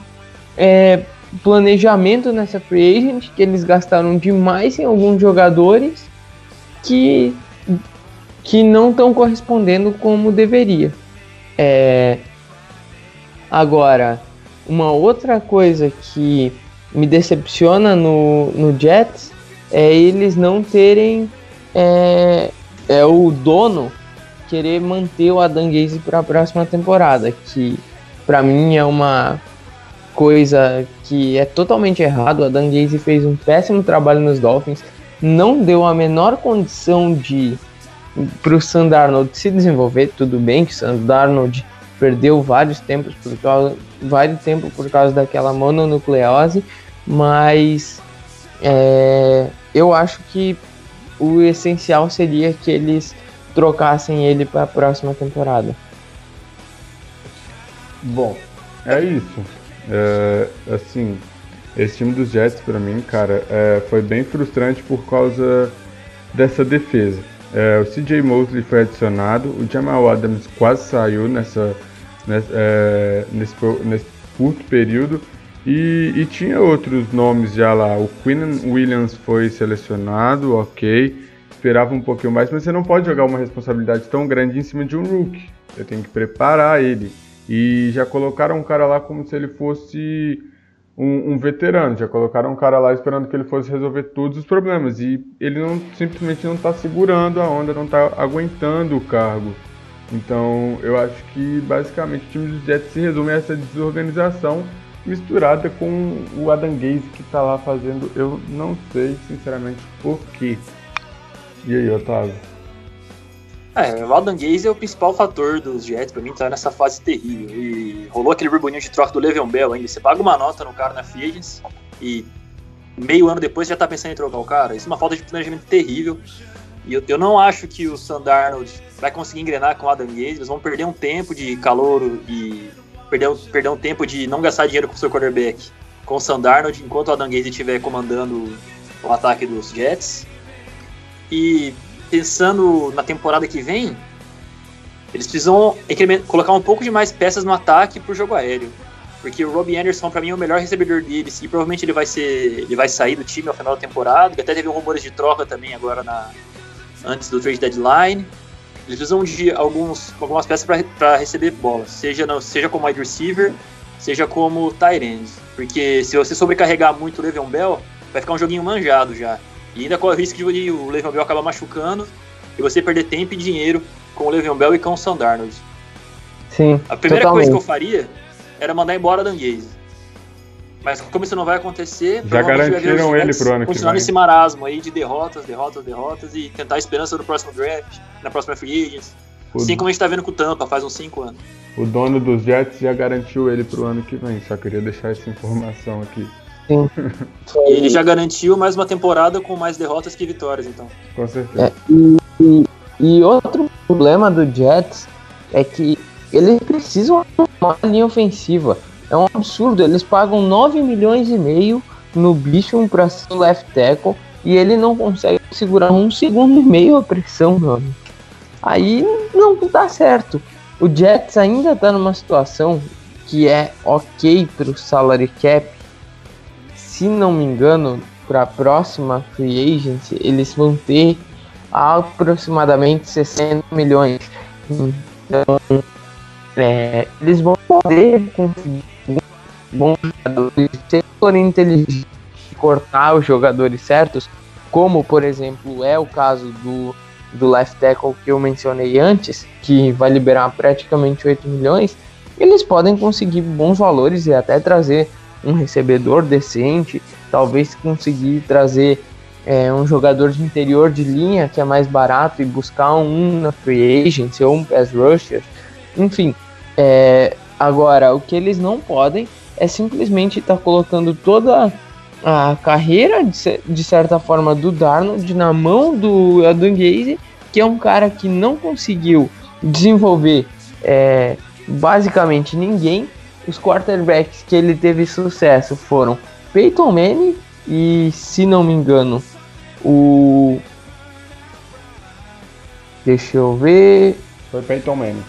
é, planejamento nessa free agent, que eles gastaram demais em alguns jogadores que, que não estão correspondendo como deveria. É, agora, uma outra coisa que me decepciona no, no Jets é eles não terem é, é o dono querer manter o Adam Gaze para a próxima temporada, que para mim é uma coisa que é totalmente errado. A Dan Gaze fez um péssimo trabalho nos Dolphins, não deu a menor condição de para o Sandarnold se desenvolver. Tudo bem que o Sandarnold perdeu vários tempos por causa, vários tempo por causa daquela mononucleose, mas é, eu acho que o essencial seria que eles trocassem ele para a próxima temporada. Bom, é isso. É, assim, esse time dos Jets para mim, cara, é, foi bem frustrante por causa dessa defesa. É, o CJ Mosley foi adicionado, o Jamal Adams quase saiu nessa, nessa é, nesse, nesse curto período e, e, tinha outros nomes já lá. O Quinn Williams foi selecionado, ok. Esperava um pouquinho mais, mas você não pode jogar uma responsabilidade tão grande em cima de um rookie. Você tem que preparar ele. E já colocaram um cara lá como se ele fosse um, um, veterano. Já colocaram um cara lá esperando que ele fosse resolver todos os problemas. E ele não, simplesmente não está segurando a onda, não está aguentando o cargo. Então eu acho que basicamente o time dos Jets se resume a essa desorganização misturada com o Adam Gaze que está lá fazendo. Eu não sei sinceramente por quê. E aí, Otávio? É, o Adam Gaze é o principal fator dos Jets pra mim, tá nessa fase terrível. E rolou aquele burburinho de troca do Le'Veon Bell ainda. Você paga uma nota no cara na Free Agents e meio ano depois já tá pensando em trocar o cara. Isso é uma falta de planejamento terrível. E eu, eu não acho que o Sandarnold vai conseguir engrenar com o Adam Gaze. Eles vão perder um tempo de calor e perder, perder um tempo de não gastar dinheiro com o seu quarterback com o Sandarnold enquanto o Adam Gaze estiver comandando o ataque dos Jets. E pensando na temporada que vem, eles precisam colocar um pouco de mais peças no ataque pro jogo aéreo. Porque o Robbie Anderson, para mim, é o melhor recebedor deles. E provavelmente ele vai ser. ele vai sair do time ao final da temporada. Até teve rumores de troca também agora na, antes do trade deadline. Eles precisam de alguns, algumas peças para receber bolas, seja, no, seja como wide receiver, seja como tight end. Porque se você sobrecarregar muito o Le'Veon Bell, vai ficar um joguinho manjado já. E ainda corre o risco de o Le'Veon Bell acabar machucando e você perder tempo e dinheiro com o Le'Veon Bell e com o Sam Darnold. Sim. A primeira totalmente. coisa que eu faria era mandar embora Dan Gaze. Mas como isso não vai acontecer, já garantiram ele pro ano que vem. nesse marasmo aí de derrotas, derrotas, derrotas e tentar a esperança no próximo draft, na próxima free agents. Assim como a gente tá vendo com o Tampa faz uns 5 anos. O dono dos Jets já garantiu ele pro ano que vem, só queria deixar essa informação aqui. Sim. E ele já garantiu mais uma temporada com mais derrotas que vitórias, então. Com certeza. É, e, e, e outro problema do Jets é que eles precisam uma linha ofensiva. É um absurdo, eles pagam 9 milhões e meio no bicho para ser o left tackle e ele não consegue segurar um segundo e meio a pressão, meu amigo. Aí não dá certo. O Jets ainda está numa situação que é ok para o salary cap. Se não me engano, para a próxima free agency, eles vão ter aproximadamente 60 milhões. Então, é, eles vão poder conseguir bons jogadores, se forem inteligentes, cortar os jogadores certos, como por exemplo é o caso do, do left tackle que eu mencionei antes, que vai liberar praticamente 8 milhões, eles podem conseguir bons valores e até trazer um recebedor decente, talvez conseguir trazer é, um jogador de interior de linha que é mais barato e buscar um na free agency ou um pass rusher, enfim. É, agora, o que eles não podem é simplesmente estar tá colocando toda a carreira, de, de, certa forma, do Darnold na mão do Adam Gaze, que é um cara que não conseguiu desenvolver é, basicamente ninguém. Os quarterbacks que ele teve sucesso foram Peyton Manning e, se não me engano, o. Deixa eu ver. Foi Peyton Manning.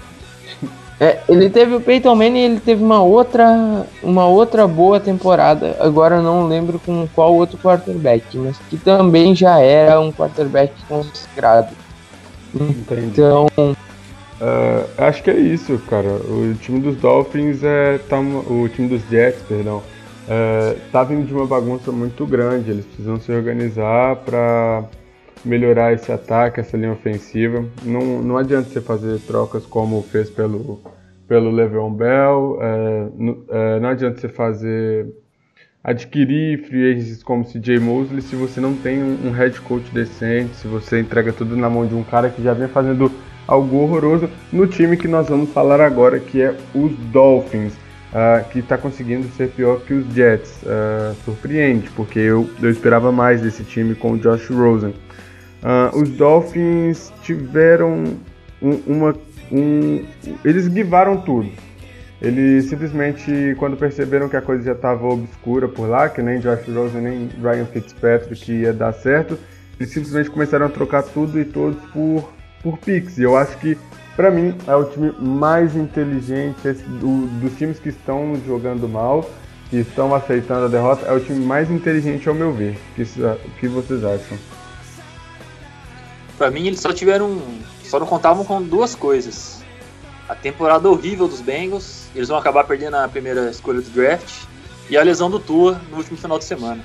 É, ele teve o Peyton Manning e ele teve uma outra, uma outra boa temporada. Agora eu não lembro com qual outro quarterback, mas que também já era um quarterback consagrado. Entendi. Então. Uh, acho que é isso, cara. O time dos Dolphins é. Tá, o time dos Jets, perdão. Uh, tá vindo de uma bagunça muito grande. Eles precisam se organizar para melhorar esse ataque, essa linha ofensiva. Não, não adianta você fazer trocas como fez pelo, pelo Le'Veon Bell, é, não, é, não adianta você fazer adquirir free agents como CJ Mosley se você não tem um head coach decente, se você entrega tudo na mão de um cara que já vem fazendo algo horroroso no time que nós vamos falar agora, que é os Dolphins, uh, que está conseguindo ser pior que os Jets. Uh, surpreende, porque eu, eu esperava mais desse time com o Josh Rosen. Uh, os Dolphins tiveram um, uma. Um, eles guivaram tudo. Eles simplesmente, quando perceberam que a coisa já estava obscura por lá, que nem Josh Rosen nem Ryan Fitzpatrick ia dar certo, eles simplesmente começaram a trocar tudo e todos por, por picks. E eu acho que, para mim, é o time mais inteligente do, dos times que estão jogando mal, que estão aceitando a derrota, é o time mais inteligente ao meu ver. O que vocês acham? Para mim, eles só tiveram. Só não contavam com duas coisas. A temporada horrível dos Bengals, eles vão acabar perdendo a primeira escolha do draft, e a lesão do Tua no último final de semana.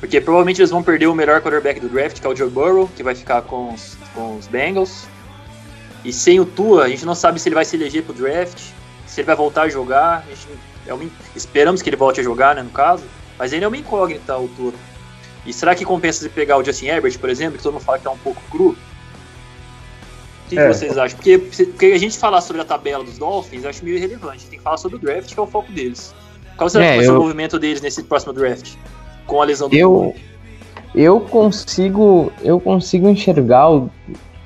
Porque provavelmente eles vão perder o melhor quarterback do draft, que é o Joe Burrow, que vai ficar com os, com os Bengals. E sem o Tua, a gente não sabe se ele vai se eleger pro draft, se ele vai voltar a jogar. A gente, é uma, esperamos que ele volte a jogar, né, no caso. Mas ele é uma incógnita, o Tua. E será que compensa você pegar o Justin Herbert, por exemplo, que todo mundo fala que é um pouco cru? O que, é. que vocês acham? Porque, porque a gente falar sobre a tabela dos Dolphins, eu acho meio irrelevante. Tem que falar sobre o draft, que é o foco deles. Qual será é, que vai ser o movimento deles nesse próximo draft? Com a lesão do eu, eu consigo Eu consigo enxergar o,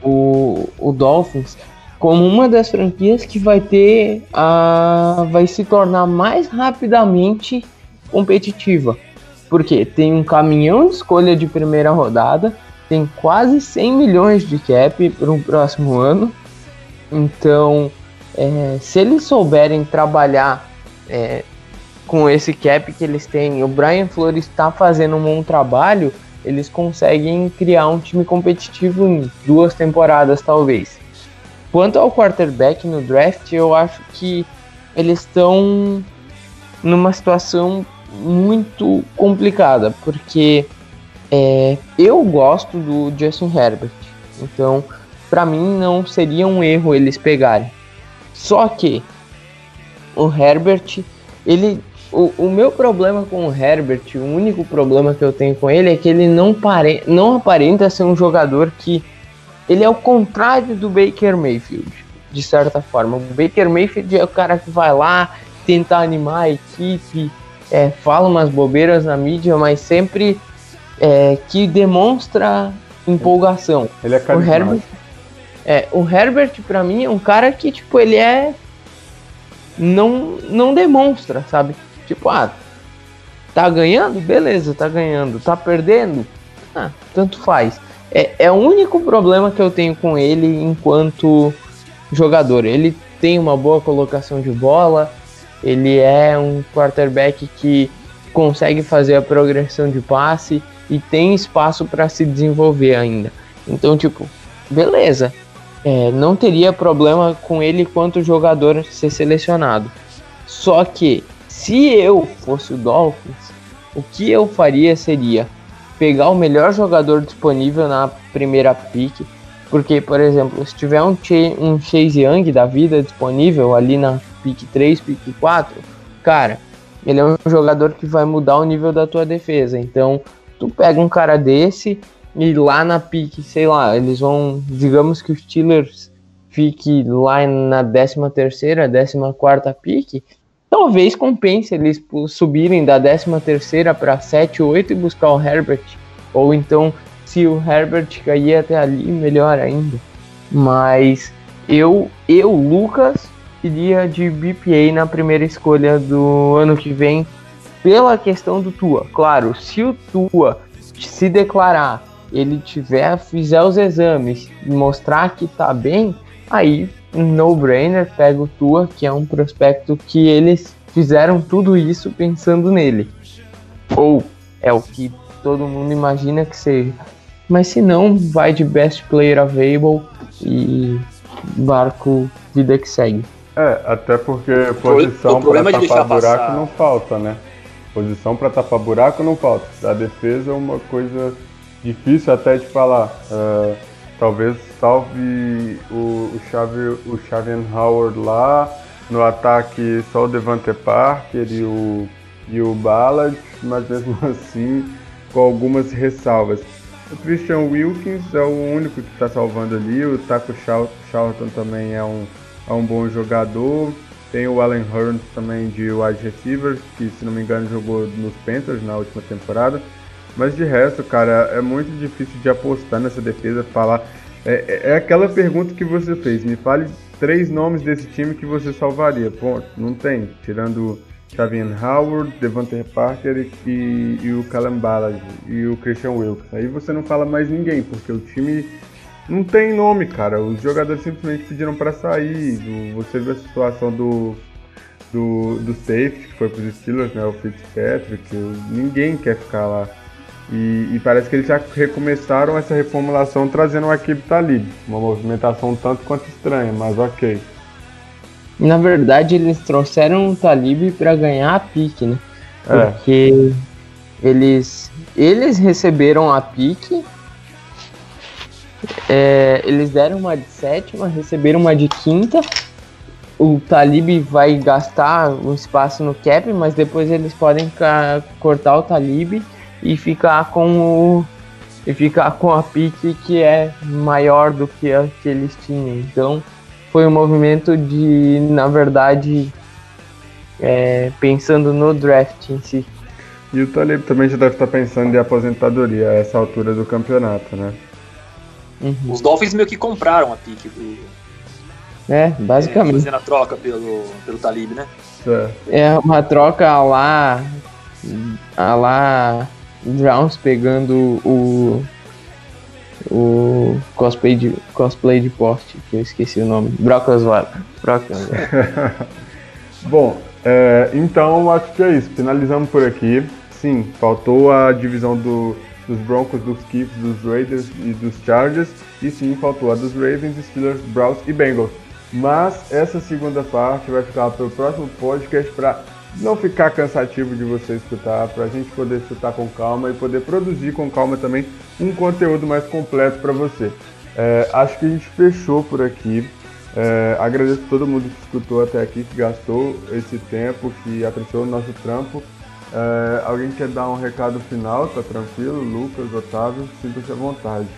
o, o Dolphins como uma das franquias que vai ter a. vai se tornar mais rapidamente competitiva. Porque tem um caminhão de escolha de primeira rodada, tem quase 100 milhões de cap para o próximo ano. Então, é, se eles souberem trabalhar é, com esse cap que eles têm, o Brian Flores está fazendo um bom trabalho, eles conseguem criar um time competitivo em duas temporadas, talvez. Quanto ao quarterback no draft, eu acho que eles estão numa situação muito complicada, porque é, eu gosto do Justin Herbert, então para mim não seria um erro eles pegarem. Só que o Herbert, ele, o, o meu problema com o Herbert, o único problema que eu tenho com ele é que ele não, pare, não aparenta ser um jogador que ele é o contrário do Baker Mayfield, de certa forma. O Baker Mayfield é o cara que vai lá tentar animar a equipe, é, fala umas bobeiras na mídia, mas sempre é, que demonstra empolgação. Ele é o Herbert, é, o Herbert para mim é um cara que tipo ele é não não demonstra, sabe? Tipo, ah, tá ganhando, beleza, tá ganhando, tá perdendo, ah, tanto faz. É, é o único problema que eu tenho com ele enquanto jogador. Ele tem uma boa colocação de bola, ele é um quarterback que consegue fazer a progressão de passe e tem espaço para se desenvolver ainda. Então, tipo, beleza. É, não teria problema com ele quanto jogador ser selecionado. Só que se eu fosse o Dolphins, o que eu faria seria pegar o melhor jogador disponível na primeira pick, porque, por exemplo, se tiver um, Ch um Chase Young da vida disponível ali na pick 3, pick 4, cara, ele é um jogador que vai mudar o nível da tua defesa. Então, tu pega um cara desse e lá na pick, sei lá, eles vão, digamos que os Steelers fique lá na 13 terceira, 14 quarta pick, talvez compense eles subirem da 13 terceira para 7, 8 e buscar o Herbert. Ou então, se o Herbert cair até ali, melhor ainda. Mas eu, eu Lucas, iria de BPA na primeira escolha do ano que vem pela questão do Tua. Claro, se o Tua se declarar, ele tiver, fizer os exames, mostrar que tá bem, aí no brainer pega o Tua, que é um prospecto que eles fizeram tudo isso pensando nele. Ou é o que todo mundo imagina que seja. Mas se não, vai de best player available e barco vida que segue. É, até porque posição para tapar buraco passar. não falta, né? Posição para tapar buraco não falta. A defesa é uma coisa difícil até de falar. Uh, talvez salve o, o, Xavier, o Xavier Howard lá. No ataque só o Devante Parker e o, e o Ballard, mas mesmo [LAUGHS] assim com algumas ressalvas. O Christian Wilkins é o único que está salvando ali. O Taco Charlton também é um é um bom jogador. Tem o Allen Hurns também de wide receiver, que se não me engano jogou nos Panthers na última temporada. Mas de resto, cara, é muito difícil de apostar nessa defesa, falar. É, é, é aquela pergunta que você fez. Me fale três nomes desse time que você salvaria. Ponto. Não tem. Tirando Xavier Howard, Devante Parker e, e o Ballard e o Christian Wilkes. Aí você não fala mais ninguém, porque o time não tem nome, cara. Os jogadores simplesmente pediram para sair. Você viu a situação do, do, do safety, que foi para os Steelers, né? O Fitzpatrick. Ninguém quer ficar lá. E, e, parece que eles já recomeçaram essa reformulação trazendo o Akib Talib. Uma movimentação tanto quanto estranha, mas ok. Na verdade, eles trouxeram o Talib para ganhar a pique, né? É. Porque eles, eles receberam a pique é, eles deram uma de sétima, receberam uma de quinta. O Talib vai gastar um espaço no cap, mas depois eles podem cortar o Talib e ficar com o e ficar com a pique que é maior do que a que eles tinham. Então foi um movimento de, na verdade, é, pensando no draft em si. E o Talib também já deve estar pensando em aposentadoria a essa altura do campeonato, né? Uhum. Os Dolphins meio que compraram a pique do. É, basicamente. É, fazendo a troca pelo, pelo Talib, né? É. é uma troca lá. A lá. Browns pegando o. O cosplay de, cosplay de poste, que eu esqueci o nome. Brock. Brock [LAUGHS] Bom, é, então acho que é isso. Finalizamos por aqui. Sim, faltou a divisão do, dos Broncos, dos Chiefs, dos Raiders e dos Chargers. E sim, faltou a dos Ravens, Steelers, Browns e Bengals. Mas essa segunda parte vai ficar para o próximo podcast para não ficar cansativo de você escutar, para a gente poder escutar com calma e poder produzir com calma também um conteúdo mais completo para você. É, acho que a gente fechou por aqui. É, agradeço a todo mundo que escutou até aqui, que gastou esse tempo, que apreciou o nosso trampo. É, alguém quer dar um recado final? Tá tranquilo? Lucas, Otávio, sinta-se à vontade.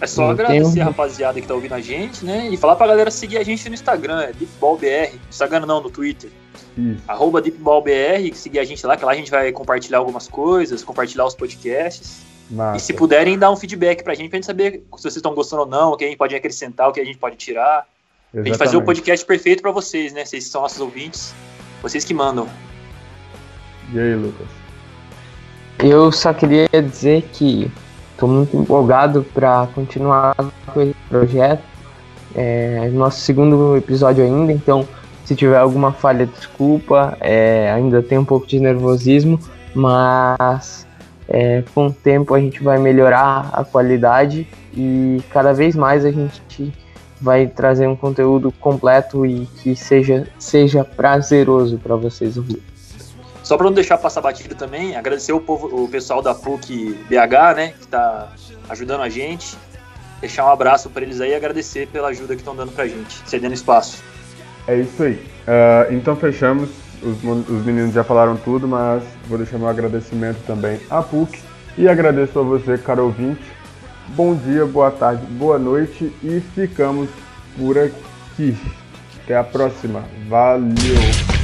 É só agradecer a rapaziada que tá ouvindo a gente, né? E falar pra galera seguir a gente no Instagram, é DeepBallBR. Instagram não, no Twitter. Isso. Arroba DeepBallBR, seguir a gente lá, que lá a gente vai compartilhar algumas coisas, compartilhar os podcasts. Massa. E se puderem, dar um feedback pra gente, pra gente saber se vocês estão gostando ou não, o que a gente pode acrescentar, o que a gente pode tirar. Exatamente. Pra gente fazer o podcast perfeito pra vocês, né? Vocês são nossos ouvintes, vocês que mandam. E aí, Lucas? Eu só queria dizer que estou muito empolgado para continuar com esse projeto. É nosso segundo episódio ainda, então se tiver alguma falha, desculpa. É, ainda tem um pouco de nervosismo, mas é, com o tempo a gente vai melhorar a qualidade e cada vez mais a gente vai trazer um conteúdo completo e que seja, seja prazeroso para vocês ouvir. Só para não deixar passar batido também, agradecer o, povo, o pessoal da PUC BH, né, que está ajudando a gente. Deixar um abraço para eles aí e agradecer pela ajuda que estão dando para a gente, cedendo espaço. É isso aí. Uh, então fechamos. Os, os meninos já falaram tudo, mas vou deixar meu agradecimento também à PUC. E agradeço a você, caro ouvinte. Bom dia, boa tarde, boa noite e ficamos por aqui. Até a próxima. Valeu!